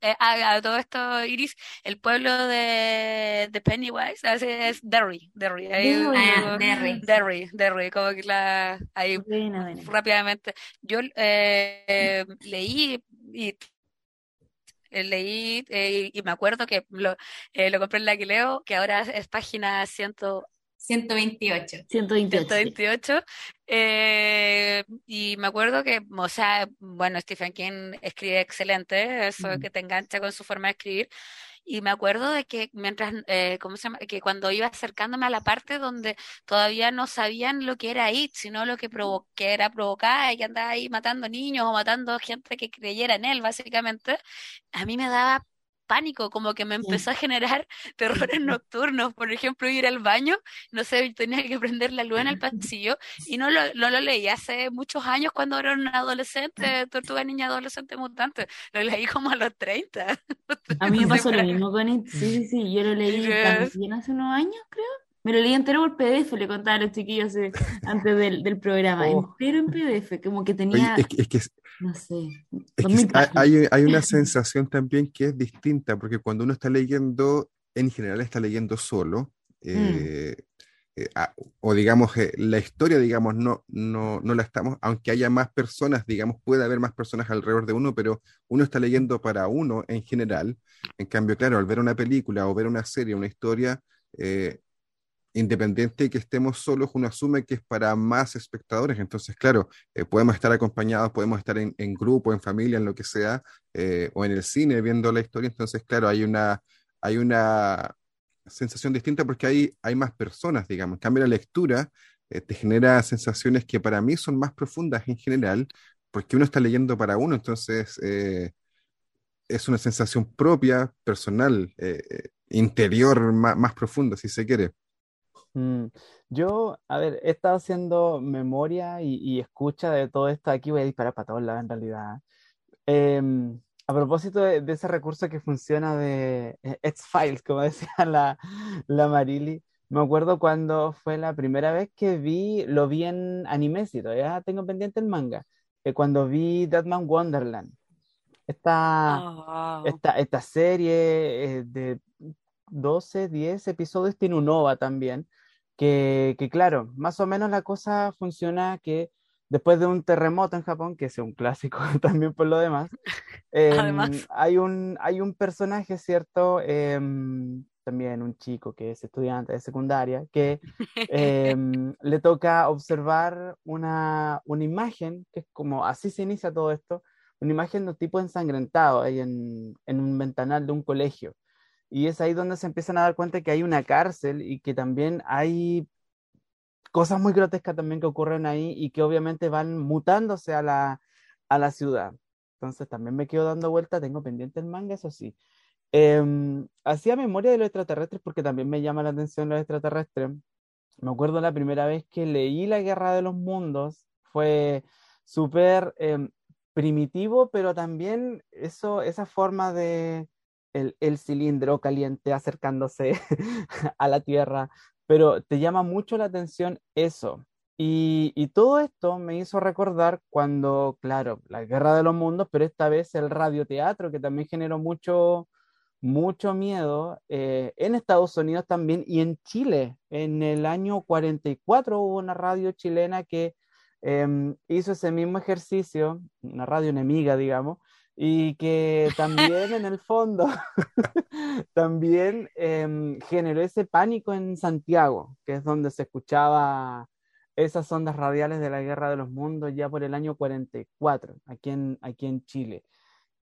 eh, a, a todo esto, Iris, el pueblo de, de Pennywise así es Derry, Derry, ahí, Derry. Ah, Derry. Derry, Derry, como que la, ahí rápidamente. Yo eh, leí y leí eh, y me acuerdo que lo, eh, lo compré en la que leo, que ahora es página 100, 128. 128. 128. eh, y me acuerdo que, o sea, bueno, Stephen King escribe excelente, eso Mm. que te engancha con su forma de escribir. Y me acuerdo de que mientras, eh, ¿cómo se llama? Que cuando iba acercándome a la parte donde todavía no sabían lo que era IT, sino lo que, provo que era provocada y que andaba ahí matando niños o matando gente que creyera en él, básicamente, a mí me daba pánico, como que me empezó a generar terrores nocturnos, por ejemplo, ir al baño, no sé, tenía que prender la luz en el pasillo y no lo, no lo leí hace muchos años cuando era una adolescente, tortuga niña adolescente mutante, lo leí como a los 30. A mí me pasó lo mismo con It. Sí, sí, sí. Yo lo leí Yes. también hace unos años, creo. Me lo leí entero por PDF, le contaba a los chiquillos eh, antes del, del programa. Oh. Entero en PDF, como que Oye, tenía, es, que- es que, es no sé, que 2000 hay, hay- una sensación también que es distinta, porque cuando uno está leyendo, en general está leyendo solo, eh, eh, a- o digamos, eh, la historia, digamos, no, no, no la estamos, aunque haya más personas, digamos, puede haber más personas alrededor de uno, pero uno está leyendo para uno en general. En cambio, claro, al ver una película o ver una serie, una historia, eh, independiente de que estemos solos, uno asume que es para más espectadores. Entonces, claro, eh, podemos estar acompañados, podemos estar en, grupo, en familia, en lo que sea, eh, o en el cine viendo la historia. Entonces, claro, hay una, hay una sensación distinta porque hay, hay más personas, digamos. En cambio, la lectura eh, te genera sensaciones que para mí son más profundas en general, porque uno está leyendo para uno, entonces es una sensación propia, personal, interior, más profunda, si se quiere. Mm, Yo, a ver, he estado haciendo memoria y, y escucha de todo esto. Aquí voy a disparar para todos lados en realidad. Em, a propósito de, de ese recurso que funciona de eh, X-Files, como decía la, la Marily, me acuerdo cuando fue la primera vez que vi, lo vi en anime, sí, todavía tengo pendiente el manga, eh, cuando vi Deadman Wonderland. Esta, Oh. esta, esta serie eh, de 12, 10 episodios tiene un OVA también, que, que claro, más o menos la cosa funciona que después de un terremoto en Japón, que es un clásico también por lo demás, em, Además. hay un, hay un personaje, ¿cierto? Em, también un chico que es estudiante de secundaria, que em, le toca observar una, una imagen, que es como, así se inicia todo esto, una imagen de un tipo ensangrentado ahí en, en un ventanal de un colegio. Y es ahí donde se empiezan a dar cuenta que hay una cárcel y que también hay cosas muy grotescas también que ocurren ahí y que obviamente van mutándose a la, a la ciudad. entonces también me quedo dando vuelta, tengo pendiente el manga, eso sí. Em, hacía memoria de los extraterrestres porque también me llama la atención los extraterrestres. Me acuerdo la primera vez que leí La Guerra de los Mundos, fue súper em, primitivo, pero también eso, esa forma de el, cilindro caliente acercándose a la Tierra, pero te llama mucho la atención eso. Y, y todo esto me hizo recordar cuando, claro, la Guerra de los Mundos, pero esta vez el radioteatro, que también generó mucho, mucho miedo eh, en Estados Unidos también y en Chile. En el año 44 hubo una radio chilena que em, hizo ese mismo ejercicio, una radio enemiga, digamos, y que también en el fondo también em, generó ese pánico en Santiago, que es donde se escuchaba esas ondas radiales de la Guerra de los Mundos ya por el año 44, aquí en, aquí en Chile.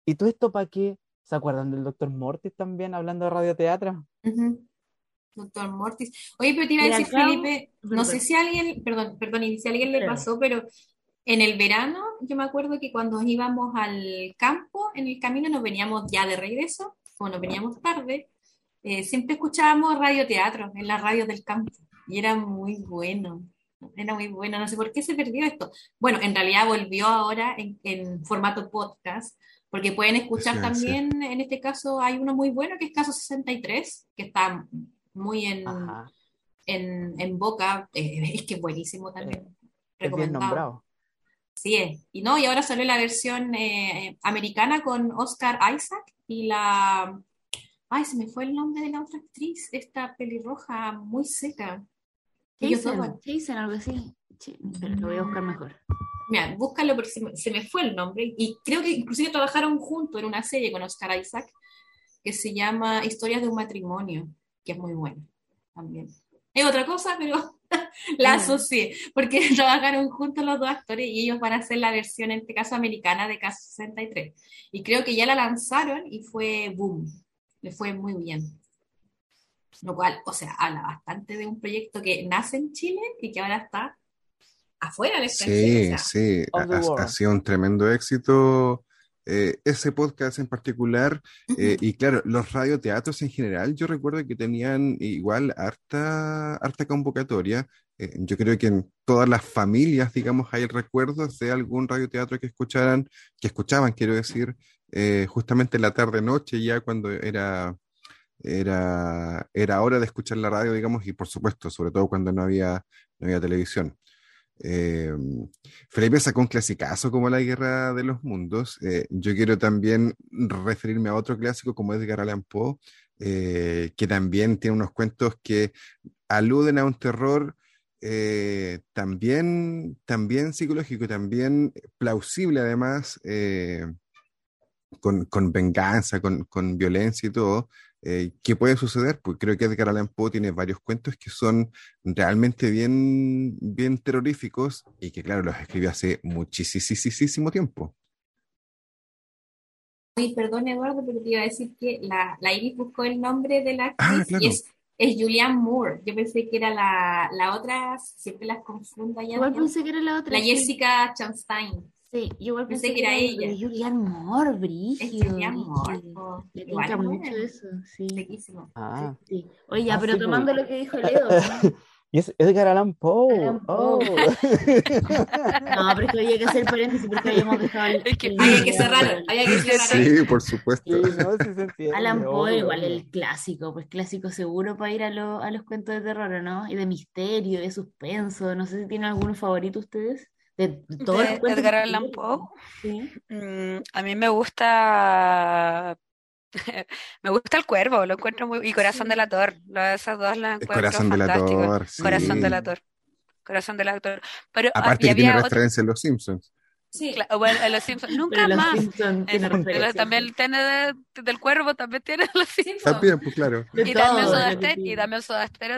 ¿Y todo esto para qué? ¿Se acuerdan del Doctor Mortis también hablando de radioteatro? Ujú. Doctor Mortis. Oye, pero te iba a decir, acá- Felipe, no sé si a alguien, perdón, perdón, y si a alguien le pasó, pero en el verano, yo me acuerdo que cuando íbamos al campo, en el camino nos veníamos ya de regreso, como nos veníamos tarde, eh, siempre escuchábamos radioteatro en las radios del campo, y era muy bueno, era muy bueno, no sé por qué se perdió esto. Bueno, en realidad volvió ahora en, en formato podcast, porque pueden escuchar Sí, sí. también, en este caso hay uno muy bueno que es Caso 63, que está muy en, en, en boca, eh, es que es buenísimo también, es bien nombrado. Sí es. Y no, y ahora salió la versión eh, americana con Oscar Isaac y la... Ay, se me fue el nombre de la otra actriz, esta pelirroja muy seca. Jason, algo así. Che, espera, lo voy a buscar mejor. Mira, búscalo porque se me, se me fue el nombre. Y creo que inclusive trabajaron juntos en una serie con Oscar Isaac que se llama Historias de un matrimonio, que es muy buena también. Es otra cosa, pero la asocié, porque trabajaron juntos los dos actores y ellos van a hacer la versión, en este caso americana, de Caso 63. Y creo que ya la lanzaron y fue boom, le fue muy bien. Lo cual, o sea, habla bastante de un proyecto que nace en Chile y que ahora está afuera del extranjero. o Sí, sea, sí, ha, ha sido un tremendo éxito eh, ese podcast en particular. eh, y claro, los radioteatros en general, yo recuerdo que tenían igual harta, harta convocatoria. Eh, yo creo que en todas las familias, digamos, hay recuerdos de algún radioteatro que escucharan, que escuchaban, quiero decir, justamente en la tarde-noche, ya cuando era, era, era hora de escuchar la radio, digamos, y por supuesto, sobre todo cuando no había, no había televisión. Eh, Felipe sacó un clasicazo como La Guerra de los Mundos. Eh, yo quiero también referirme a otro clásico como Edgar Allan Poe, eh, que también tiene unos cuentos que aluden a un terror eh, también, también psicológico, también plausible además, con, con venganza, con, con violencia y todo. Eh, ¿qué puede suceder? Pues creo que Edgar Allan Poe tiene varios cuentos que son realmente bien, bien terroríficos y que, claro, los escribió hace muchísimo tiempo. Uy, perdón, Eduardo, pero te iba a decir que la, la Iris buscó el nombre de la actriz Ah, claro. y es, es Julianne Moore. Yo pensé que era la, la otra, siempre las confundo allá. Igual pensé que era la otra. La sí. Jessica Chastain. Sí, yo igual Pensé pensé que era ella. de Julianne Moore, Es brígido, Julianne Moore. brígido. po. Le es mucho eso, sí. Sequísimo. Ah, sí. Oye, ya, Ah, pero sí, tomando lo que dijo Leo, ¿no? y es Edgar Allan Poe. Allan Oh. Poe. No, pero es que había que hacer paréntesis porque habíamos dejado el. Es que el- Había que cerrar, había que cerrar. Sí, por supuesto. Sí, no, sí se entiende. Alan Poe, obvio, igual el clásico, pues clásico seguro para ir a, lo- a los cuentos de terror, ¿no? Y de misterio, de suspenso. No sé si tienen alguno favorito ustedes. De, de todos De los cuentos Edgar Allan. Poe. Sí. Mm, a mí me gusta me gusta el cuervo, lo encuentro muy y Corazón Sí. del Ator, lo- esas dos las El encuentro corazón del sí. Corazón del Ator. Corazón del Ator. Pero ah, Aparte que tiene referencia en Los Simpsons. Sí. bueno, en Los Simpsons, nunca los más. Simpson tiene En- pero referencias. también tiene de- del cuervo, también tiene Los Simpsons. También, pues claro. De Y todo, también de Soda lo que Stereo, y tiene. también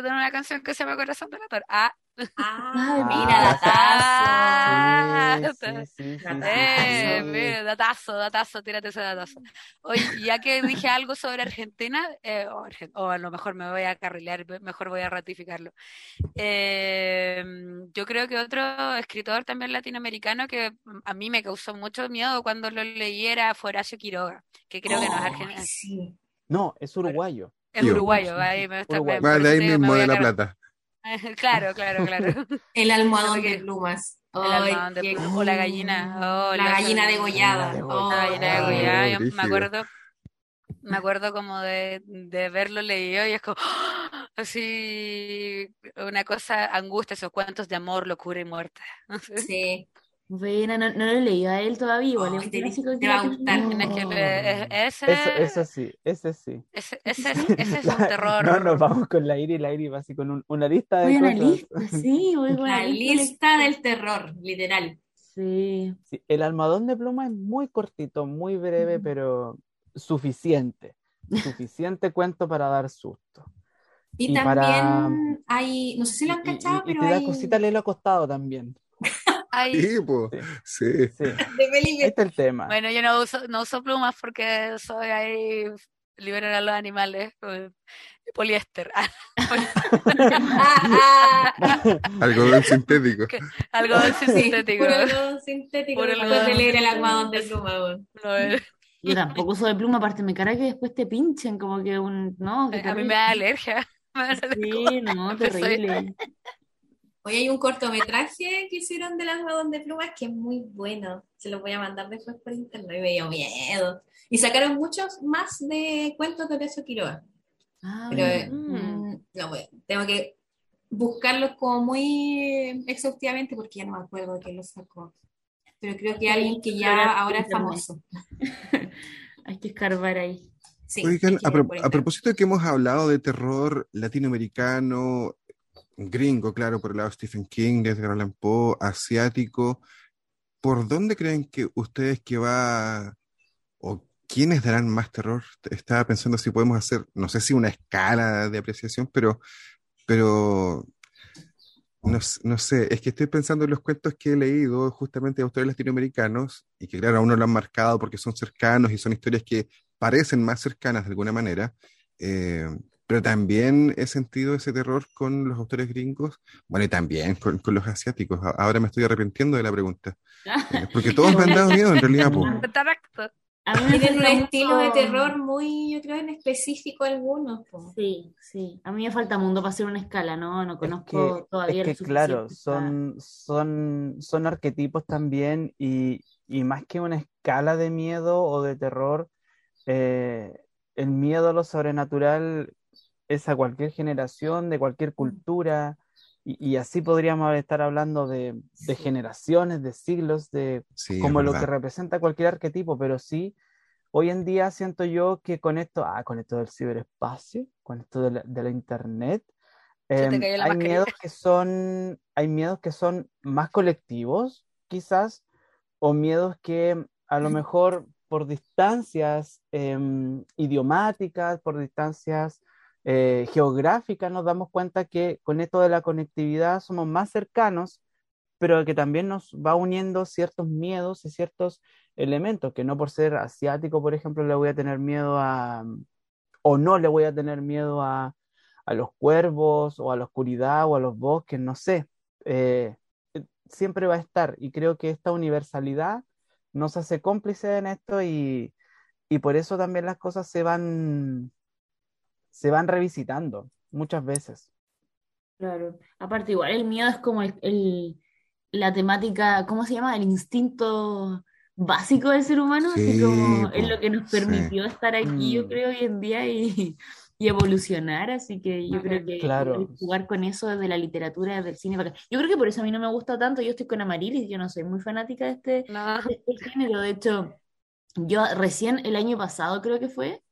tiene una canción que se llama Corazón del Ator. Ah, Ah, mira, Ah, datazo. Sí, sí, sí, sí, Eh, ve, datazo, datazo, tírate ese datazo. Oye, ya que dije algo sobre Argentina, eh, o, a lo mejor me voy a carrilear, mejor voy a ratificarlo. Eh, yo creo que otro escritor también latinoamericano que a mí me causó mucho miedo cuando lo leí era Horacio Quiroga, que creo que no es Oh, argentino, sí. No, es uruguayo. es Tío. uruguayo, ahí me está, Uruguayo. me- Va por de eso ahí mismo voy de a La cargar- Plata. Claro, claro, claro. El almohadón de plumas. El Ay, almohadón de qué- plumas, o la gallina, oh, La gallina degollada. La Oh, La gallina de Oh, yo me acuerdo, me acuerdo como de, de verlo leído y es como así una cosa, angustia, esos cuentos de amor, locura y muerte. Sí. Buena, no, no lo he leído a él todavía, igual. Es un te- te va a gustar. Tienes que leer- ese, Eso, eso sí, ese sí. ese, ese, es- ese es un terror. No, nos vamos con la Iri, la Iri va así con un- una lista de Voy a una cosas. lista, sí, voy una La lista. del terror, literal. Sí. Sí, el almohadón de pluma es muy cortito, muy breve, pero suficiente. Suficiente cuento para dar susto. Y, Y también para- hay, no sé si lo han Y- y- cachado, y pero te da hay cosita leerlo acostado también. Ay, Sí, po. Sí. Sí, de este es el tema. bueno, yo no uso, no uso plumas porque soy ahí, liberar a los animales, poliéster, Algodón sintético. algo sí, sintético. puro algodón sintético Puro de algodón leer el sintético. almohadón de pluma. Yo tampoco uso de pluma, aparte me cara que después te pinchen, como que un. No, a mí me da alergia. Me da Sí, no, terrible. Hoy hay un cortometraje que hicieron del almohadón de plumas que es muy bueno. Se lo voy a mandar después por internet y me dio miedo. Y sacaron muchos más de cuentos de Horacio Quiroga. Ah, Pero Mm. no, bueno, tengo que buscarlos como muy exhaustivamente porque ya no me acuerdo de quién los sacó. Pero creo que alguien que ya ahora es famoso. hay que escarbar ahí. Sí, Oigan, a, pro- a propósito de que hemos hablado de terror latinoamericano, gringo, claro, por el lado de Stephen King, de Edgar Allan Poe, asiático, ¿por dónde creen que ustedes que va o quiénes darán más terror? Estaba pensando si podemos hacer, no sé si una escala de apreciación, pero, pero no sé, es que estoy pensando en los cuentos que he leído justamente de autores latinoamericanos y que claro, a uno lo han marcado porque son cercanos y son historias que parecen más cercanas de alguna manera, eh, pero también he sentido ese terror con los autores gringos, bueno, y también con, con los asiáticos. Ahora me estoy arrepintiendo de la pregunta, eh, porque todos me han dado miedo en realidad. A mí me Tienen un estilo de terror muy, yo creo, en específico algunos. po. Sí, sí. A mí me falta mundo para hacer una escala, ¿no? No Es conozco que, todavía es que claro, son, son, son arquetipos también y, y más que una escala de miedo o de terror, eh, el miedo a lo sobrenatural es a cualquier generación, de cualquier cultura, y, y así podríamos estar hablando de, generaciones, de siglos, de Sí, como lo que representa cualquier arquetipo, pero sí, hoy en día siento yo que con esto, ah, con esto del ciberespacio, con esto de la, de la internet, em, hay mascarilla. miedos que son, hay miedos que son más colectivos, quizás, o miedos que a lo mejor por distancias em, idiomáticas, por distancias eh, geográficas, nos damos cuenta que con esto de la conectividad somos más cercanos, pero que también nos va uniendo ciertos miedos y ciertos elementos, que no por ser asiático, por ejemplo, le voy a tener miedo a, o no le voy a tener miedo a, a los cuervos, o a la oscuridad, o a los bosques, no sé. Eh, eh, siempre va a estar, y creo que esta universalidad nos hace cómplices en esto y, y por eso también las cosas se van, se van revisitando muchas veces. Claro. Aparte, igual el miedo es como el, el- la temática, ¿cómo se llama? El instinto básico del ser humano, así Sí, como po, es lo que nos sí. permitió estar aquí, yo Mm. creo, hoy en día y, y evolucionar, así que yo creo que Claro. jugar con eso desde la literatura, desde el cine, yo creo que por eso a mí no me gusta tanto, yo estoy con Amarilis, yo no soy muy fanática de este, No. de este género, de hecho, yo recién el año pasado creo que fue,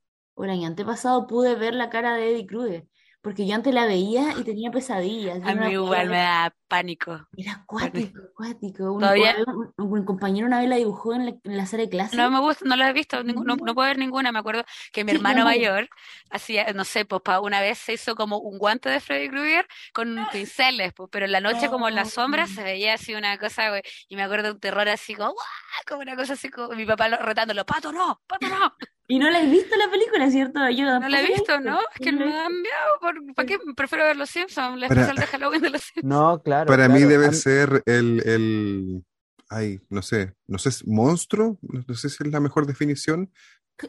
o el año antepasado, pude ver la cara de Eddie Kruger. porque yo antes la veía y tenía pesadillas. A mí igual me da pánico. Era acuático, acuático. Un, Todavía- un- un compañero una vez la dibujó en la, en la sala de clase. No me gusta, no la he visto, ningún- no, no puedo ver ninguna. Me acuerdo que mi Sí, hermano no, no. mayor hacía, no sé, pues una vez se hizo como un guante de Freddy Krueger con pinceles, pues, pero en la noche como en las sombras se veía así una cosa, güey, y me acuerdo de un terror así como, ¡guau! como una cosa así como mi papá lo- retándolo, pato no, pato no. Y no la has visto la película, ¿cierto? Yo No la he visto, ¿no? Es que no la me he miedo, ¿por, ¿para qué? Prefiero ver los Simpsons, la especial de Halloween de los Simpsons. No, claro. Para mí debe ser el, el, ay, no sé, no sé, monstruo, no sé si es la mejor definición,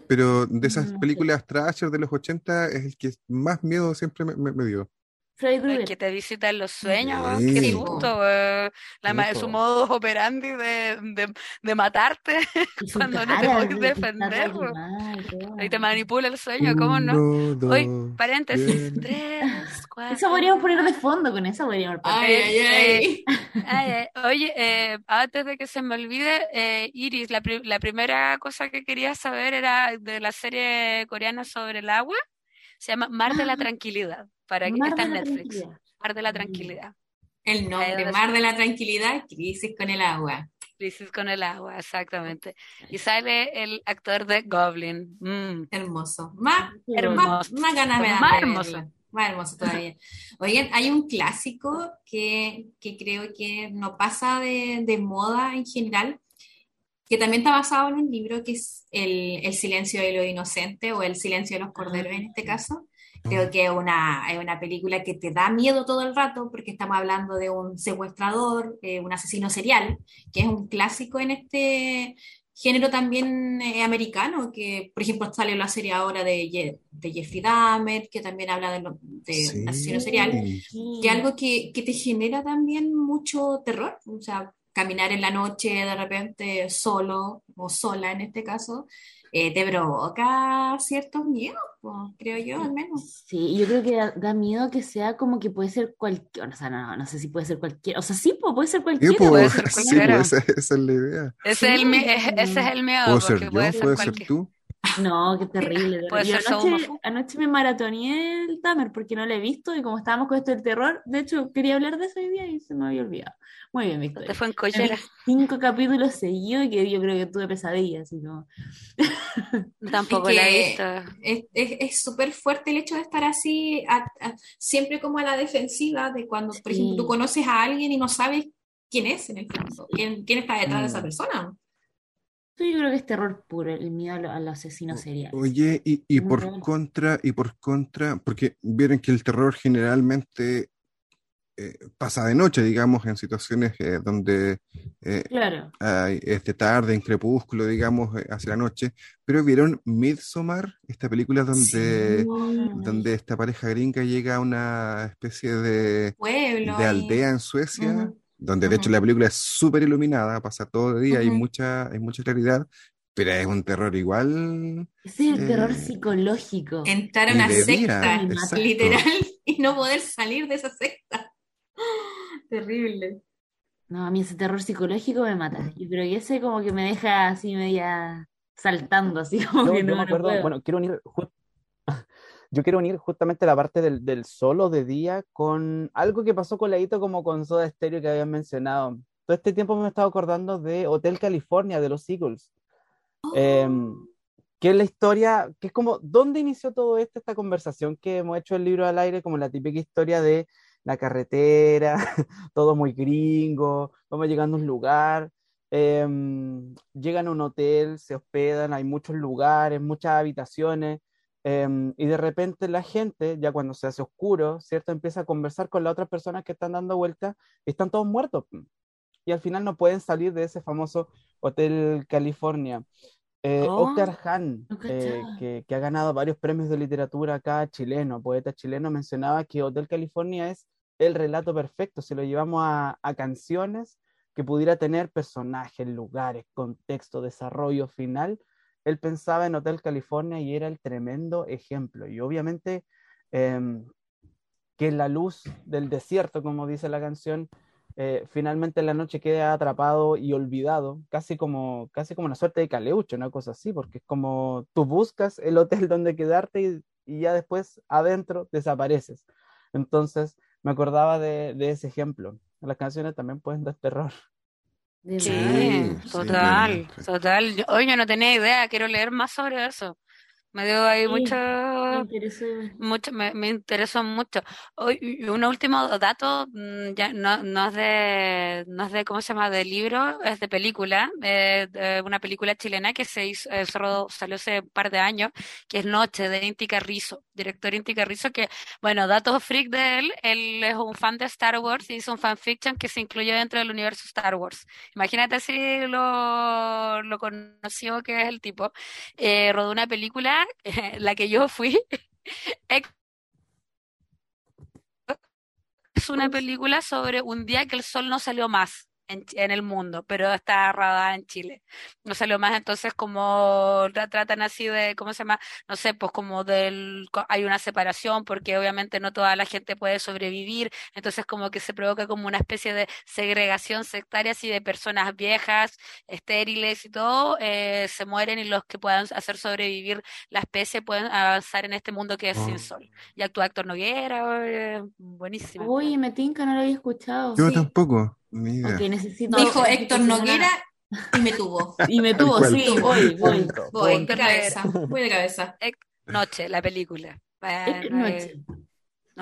pero de esas sé. películas Thrasher de los 80 es el que más miedo siempre me, me- me dio. Freddy Krueger. que te visita en los sueños, weón, Sí. qué Sí, susto, weón. La ma- Sí, su po. modo operandi de, de, de matarte Y su cuando no te cara, puedes así, que está defender, todo. Ahí te manipula el sueño, ¿cómo no? Dos, paréntesis, bien. tres, cuatro. Eso podríamos poner de fondo, con eso podríamos poner. Ay, ay, ay. Ay, ay, Oye, eh, antes de que se me olvide, eh, Iris, la, pri- la primera cosa que quería saber era de la serie coreana sobre el agua. Se llama Mar de la Ah. Tranquilidad, para que Mar está en Netflix. Mar de la. Tranquilidad. El nombre, Mar se- de la Tranquilidad, crisis con el agua. Crisis con el agua, exactamente. Y sale el actor de Goblin. Mm. Hermoso. Más, Qué hermoso. más ganas me Más de hermoso. Más hermoso todavía. Oigan, hay un clásico que, que creo que no pasa de, de moda en general, que también está basado en un libro que es el, el silencio de lo inocente o El silencio de los corderos en este caso. Creo que es una, es una película que te da miedo todo el rato porque estamos hablando de un secuestrador, eh, un asesino serial, que es un clásico en este género también eh, americano, que por ejemplo sale la serie ahora de, de Jeffrey Dahmer, que también habla de, lo- de Sí. asesino serial, Sí. que algo que, que te genera también mucho terror, o sea, caminar en la noche de repente solo o sola en este caso, eh, te provoca ciertos miedos, pues, creo yo al menos. Sí, yo creo que da, da miedo que sea como que puede ser cualquier, o sea, no, no sé si puede ser cualquier, o sea, sí, puede ser Sí, cualquiera. puede ser sí, cualquiera. pues, esa, esa es la idea. Ese, es el, ese es el miedo, ser puede yo, ser puede ser cualquier. tú. No, qué terrible. Anoche, anoche me maratoneé el Tamer porque no lo he visto y como estábamos con esto del terror, de hecho quería hablar de eso hoy día y se me había olvidado. Muy bien, Te Victoria. fue en collera. cinco capítulos seguidos y que yo creo que tuve pesadillas, como... Tampoco la he visto. Es es- es súper fuerte el hecho de estar así, a- a- siempre como a la defensiva de cuando, por ejemplo, tú Sí. conoces a alguien y no sabes quién es en el fondo, quién, quién está detrás de esa Mm. Persona. Yo creo que es terror puro, el miedo a lo- a los asesinos seriales. Oye, y, por real. contra, y por contra, porque vieron que el terror generalmente eh, pasa de noche, digamos, en situaciones eh, donde eh, Claro. hay- es de tarde, en crepúsculo, digamos, eh, hacia la noche, pero vieron Midsommar, esta película donde, Sí, donde esta pareja gringa llega a una especie de, pueblo. de aldea en Suecia. Donde de hecho la película es súper iluminada, pasa todo de día, hay Ujú. mucha, hay mucha claridad, pero es un terror igual. Ese es el terror Eh, psicológico. Entrar a una día, secta, literal, y no poder salir de esa secta. Terrible. No, a mí ese terror psicológico me mata. Yo creo que ese como que me deja así media saltando, así como Yo, que yo no, me no acuerdo, puedo. bueno, quiero unir, yo quiero unir justamente la parte del, del solo de día con algo que pasó con Ladito como con Soda Stereo que habían mencionado. Todo este tiempo me he estado acordando de Hotel California de los Eagles. Em, que es la historia, que es como, ¿dónde inició todo esto, esta conversación que hemos hecho el libro al aire? Como la típica historia de la carretera, todo muy gringo, vamos llegando a un lugar, em, llegan a un hotel, se hospedan, hay muchos lugares, muchas habitaciones, em, y de repente la gente, ya cuando se hace oscuro, ¿cierto? Empieza a conversar con las otras personas que están dando vueltas y están todos muertos. Y al final no pueden salir de ese famoso Hotel California. Eh, Oh, Oscar Hahn, eh, que ha ganado varios premios de literatura acá, chileno, poeta chileno, mencionaba que Hotel California es el relato perfecto. Si lo llevamos a, a canciones que pudiera tener personajes, lugares, contexto, desarrollo final, él pensaba en Hotel California y era el tremendo ejemplo. Y obviamente em, que la luz del desierto, como dice la canción, eh, finalmente en la noche queda atrapado y olvidado, casi como, casi como una suerte de caleucho, una cosa así, porque es como tú buscas el hotel donde quedarte y y ya después adentro desapareces. Entonces me acordaba de, de ese ejemplo. Las canciones también pueden dar terror. De Sí, sí, total, totalmente. total. Yo no tenía idea, quiero leer más sobre eso. Me dio ahí Sí, mucho, me mucho, me, me interesó mucho. Hoy, y un último dato, mm, ya no, no es de, no es de, ¿cómo se llama? De libro, es de película, eh, de una película chilena que se hizo, eh, salió hace un par de años, que es Noche, de Inti Carrizo, director Inti Carrizo, que, bueno, datos freak de él, él es un fan de Star Wars y hizo un fanfiction que se incluyó dentro del universo Star Wars. Imagínate si lo, lo conocido que es el tipo. Eh, rodó una película, la que yo fui, es una película sobre un día que el sol no salió más en, en el mundo, pero está rodada en Chile. No salió más, entonces como tra- tratan así de, ¿cómo se llama? No sé, pues como del, hay una separación porque obviamente no toda la gente puede sobrevivir, entonces como que se provoca como una especie de segregación sectaria así de personas viejas, estériles y todo, eh, se mueren y los que puedan hacer sobrevivir la especie pueden avanzar en este mundo que es sin Oh. sol. Y actúa Héctor Noguera, eh, buenísima. Oye, me tinca, no lo había escuchado. Yo Sí. tampoco, necesito. Dijo necesito Héctor Noguera y me tuvo. Y me tuvo, sí, voy, voy. Punto, Voy, punto. de cabeza, voy de cabeza. Noche, la película. Noche.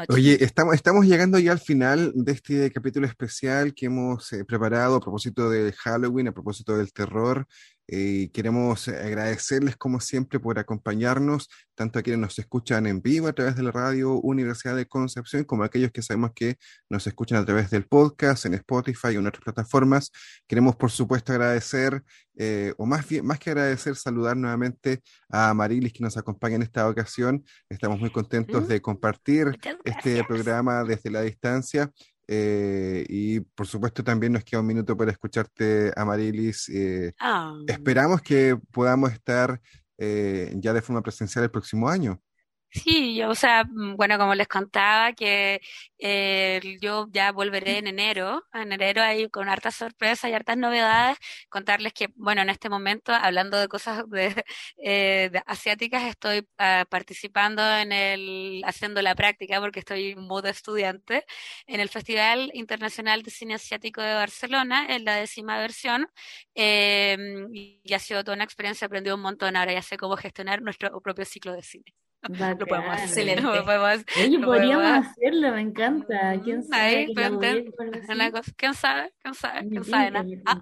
Oye, estamos, estamos llegando ya al final de este capítulo especial que hemos eh, preparado a propósito de Halloween, a propósito del terror. Eh, queremos agradecerles, como siempre, por acompañarnos, tanto a quienes nos escuchan en vivo a través de la radio Universidad de Concepción, como a aquellos que sabemos que nos escuchan a través del podcast, en Spotify o en otras plataformas. Queremos, por supuesto, agradecer, eh, o más bien, más que agradecer, saludar nuevamente a Marilis que nos acompaña en esta ocasión. Estamos muy contentos de compartir este programa desde la distancia. Eh, y por supuesto también nos queda un minuto para escucharte, Amarilis. eh, Ah, esperamos que podamos estar eh, ya de forma presencial el próximo año. Sí, yo, o sea, mm, bueno, como les contaba, que eh, yo ya volveré en enero, en enero ahí con hartas sorpresas y hartas novedades, contarles que, bueno, en este momento, hablando de cosas de, eh, asiáticas, estoy ah, participando en el, haciendo la práctica, porque estoy en modo estudiante, en el Festival Internacional de Cine Asiático de Barcelona, en la décima versión, eh, y ha sido toda una experiencia, aprendí un montón, ahora ya sé cómo gestionar nuestro propio ciclo de cine. Lo podemos hacer. Excelente. Lo podemos- Oye, lo podríamos podemos- hacerlo, me encanta. ¿Quién Mm, sabe? ahí, ten- una cosa- ¿Quién sabe? ¿Quién sabe? Ah, ah,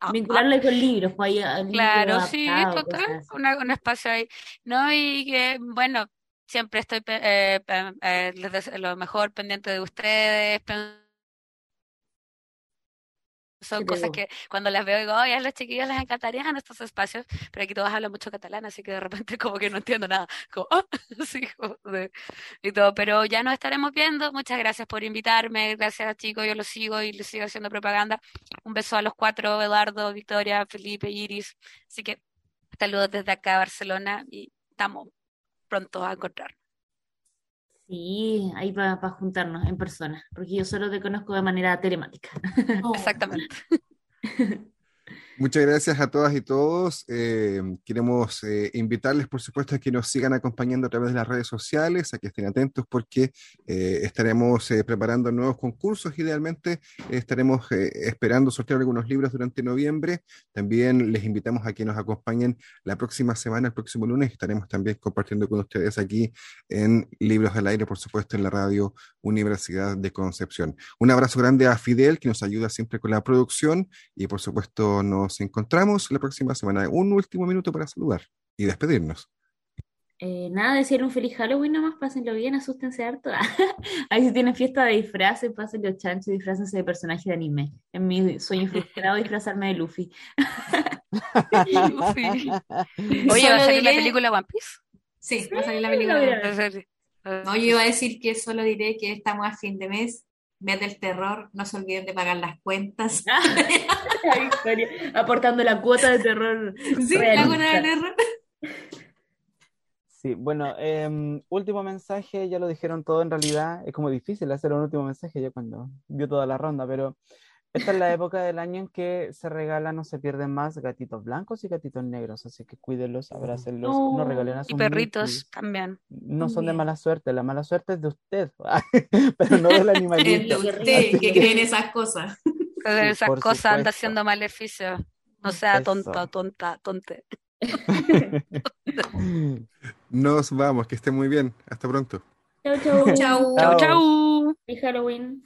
ah. Vincularlo con libros, pues ahí, Claro, sí, total, una- un espacio ahí. No, y que, bueno, siempre estoy, eh, eh, lo mejor pendiente de ustedes. Son ¿Qué te cosas que cuando las veo digo, oye, a los chiquillos les encantarían estos espacios, pero aquí todos hablan mucho catalán, así que de repente como que no entiendo nada, como, ah, sí, de- y todo, pero ya nos estaremos viendo, muchas gracias por invitarme, gracias chicos, yo los sigo y les sigo haciendo propaganda, un beso a los cuatro, Eduardo, Victoria, Felipe, Iris, así que saludos desde acá, Barcelona, y estamos pronto a encontrar. Sí, ahí para juntarnos en persona, porque yo solo te conozco de manera telemática. Oh, Exactamente. Muchas gracias a todas y todos. Eh, queremos eh, invitarles, por supuesto, a que nos sigan acompañando a través de las redes sociales, a que estén atentos porque eh, estaremos eh, preparando nuevos concursos. Idealmente estaremos eh, esperando sortear algunos libros durante noviembre. También les invitamos a que nos acompañen la próxima semana, el próximo lunes. Estaremos también compartiendo con ustedes aquí en Libros del Aire, por supuesto, en la radio Universidad de Concepción. Un abrazo grande a Fidel, que nos ayuda siempre con la producción. Y por supuesto, nos encontramos la próxima semana. Un último minuto para saludar y despedirnos. Eh, nada, decir un feliz Halloween nomás, pásenlo bien, asústense harto. Ahí si tienen fiesta de disfraces, pásenlo chancho, disfrácense de personaje de anime. En mi sueño frustrado, disfrazarme de Luffy. Luffy. Oye, ¿va a salir la película One Piece? Sí, va a salir la película. En serio. No, yo iba a decir que solo diré que estamos a fin de mes. Mes del terror, no se olviden de pagar las cuentas. La Victoria, aportando la cuota de terror. Sí, la cuota del terror. Sí, bueno, em, último mensaje, ya lo dijeron todo en realidad, es como difícil hacer un último mensaje ya cuando vio toda la ronda, pero esta es la época del año en que se regalan o se pierden más gatitos blancos y gatitos negros, así que cuídenlos, abrácenlos, no, No. regalen a sus Y perritos también. No son de mala suerte, la mala suerte es de usted, pero no del Es animalito. de usted que creen esas cosas. Pero Sí, esas cosas anda haciendo maleficios. No sea tonta, tonta, tonte. Nos vamos, que esté muy bien. Hasta pronto. Chau, chau. Chau. Chau, Chao. chau. Feliz Halloween.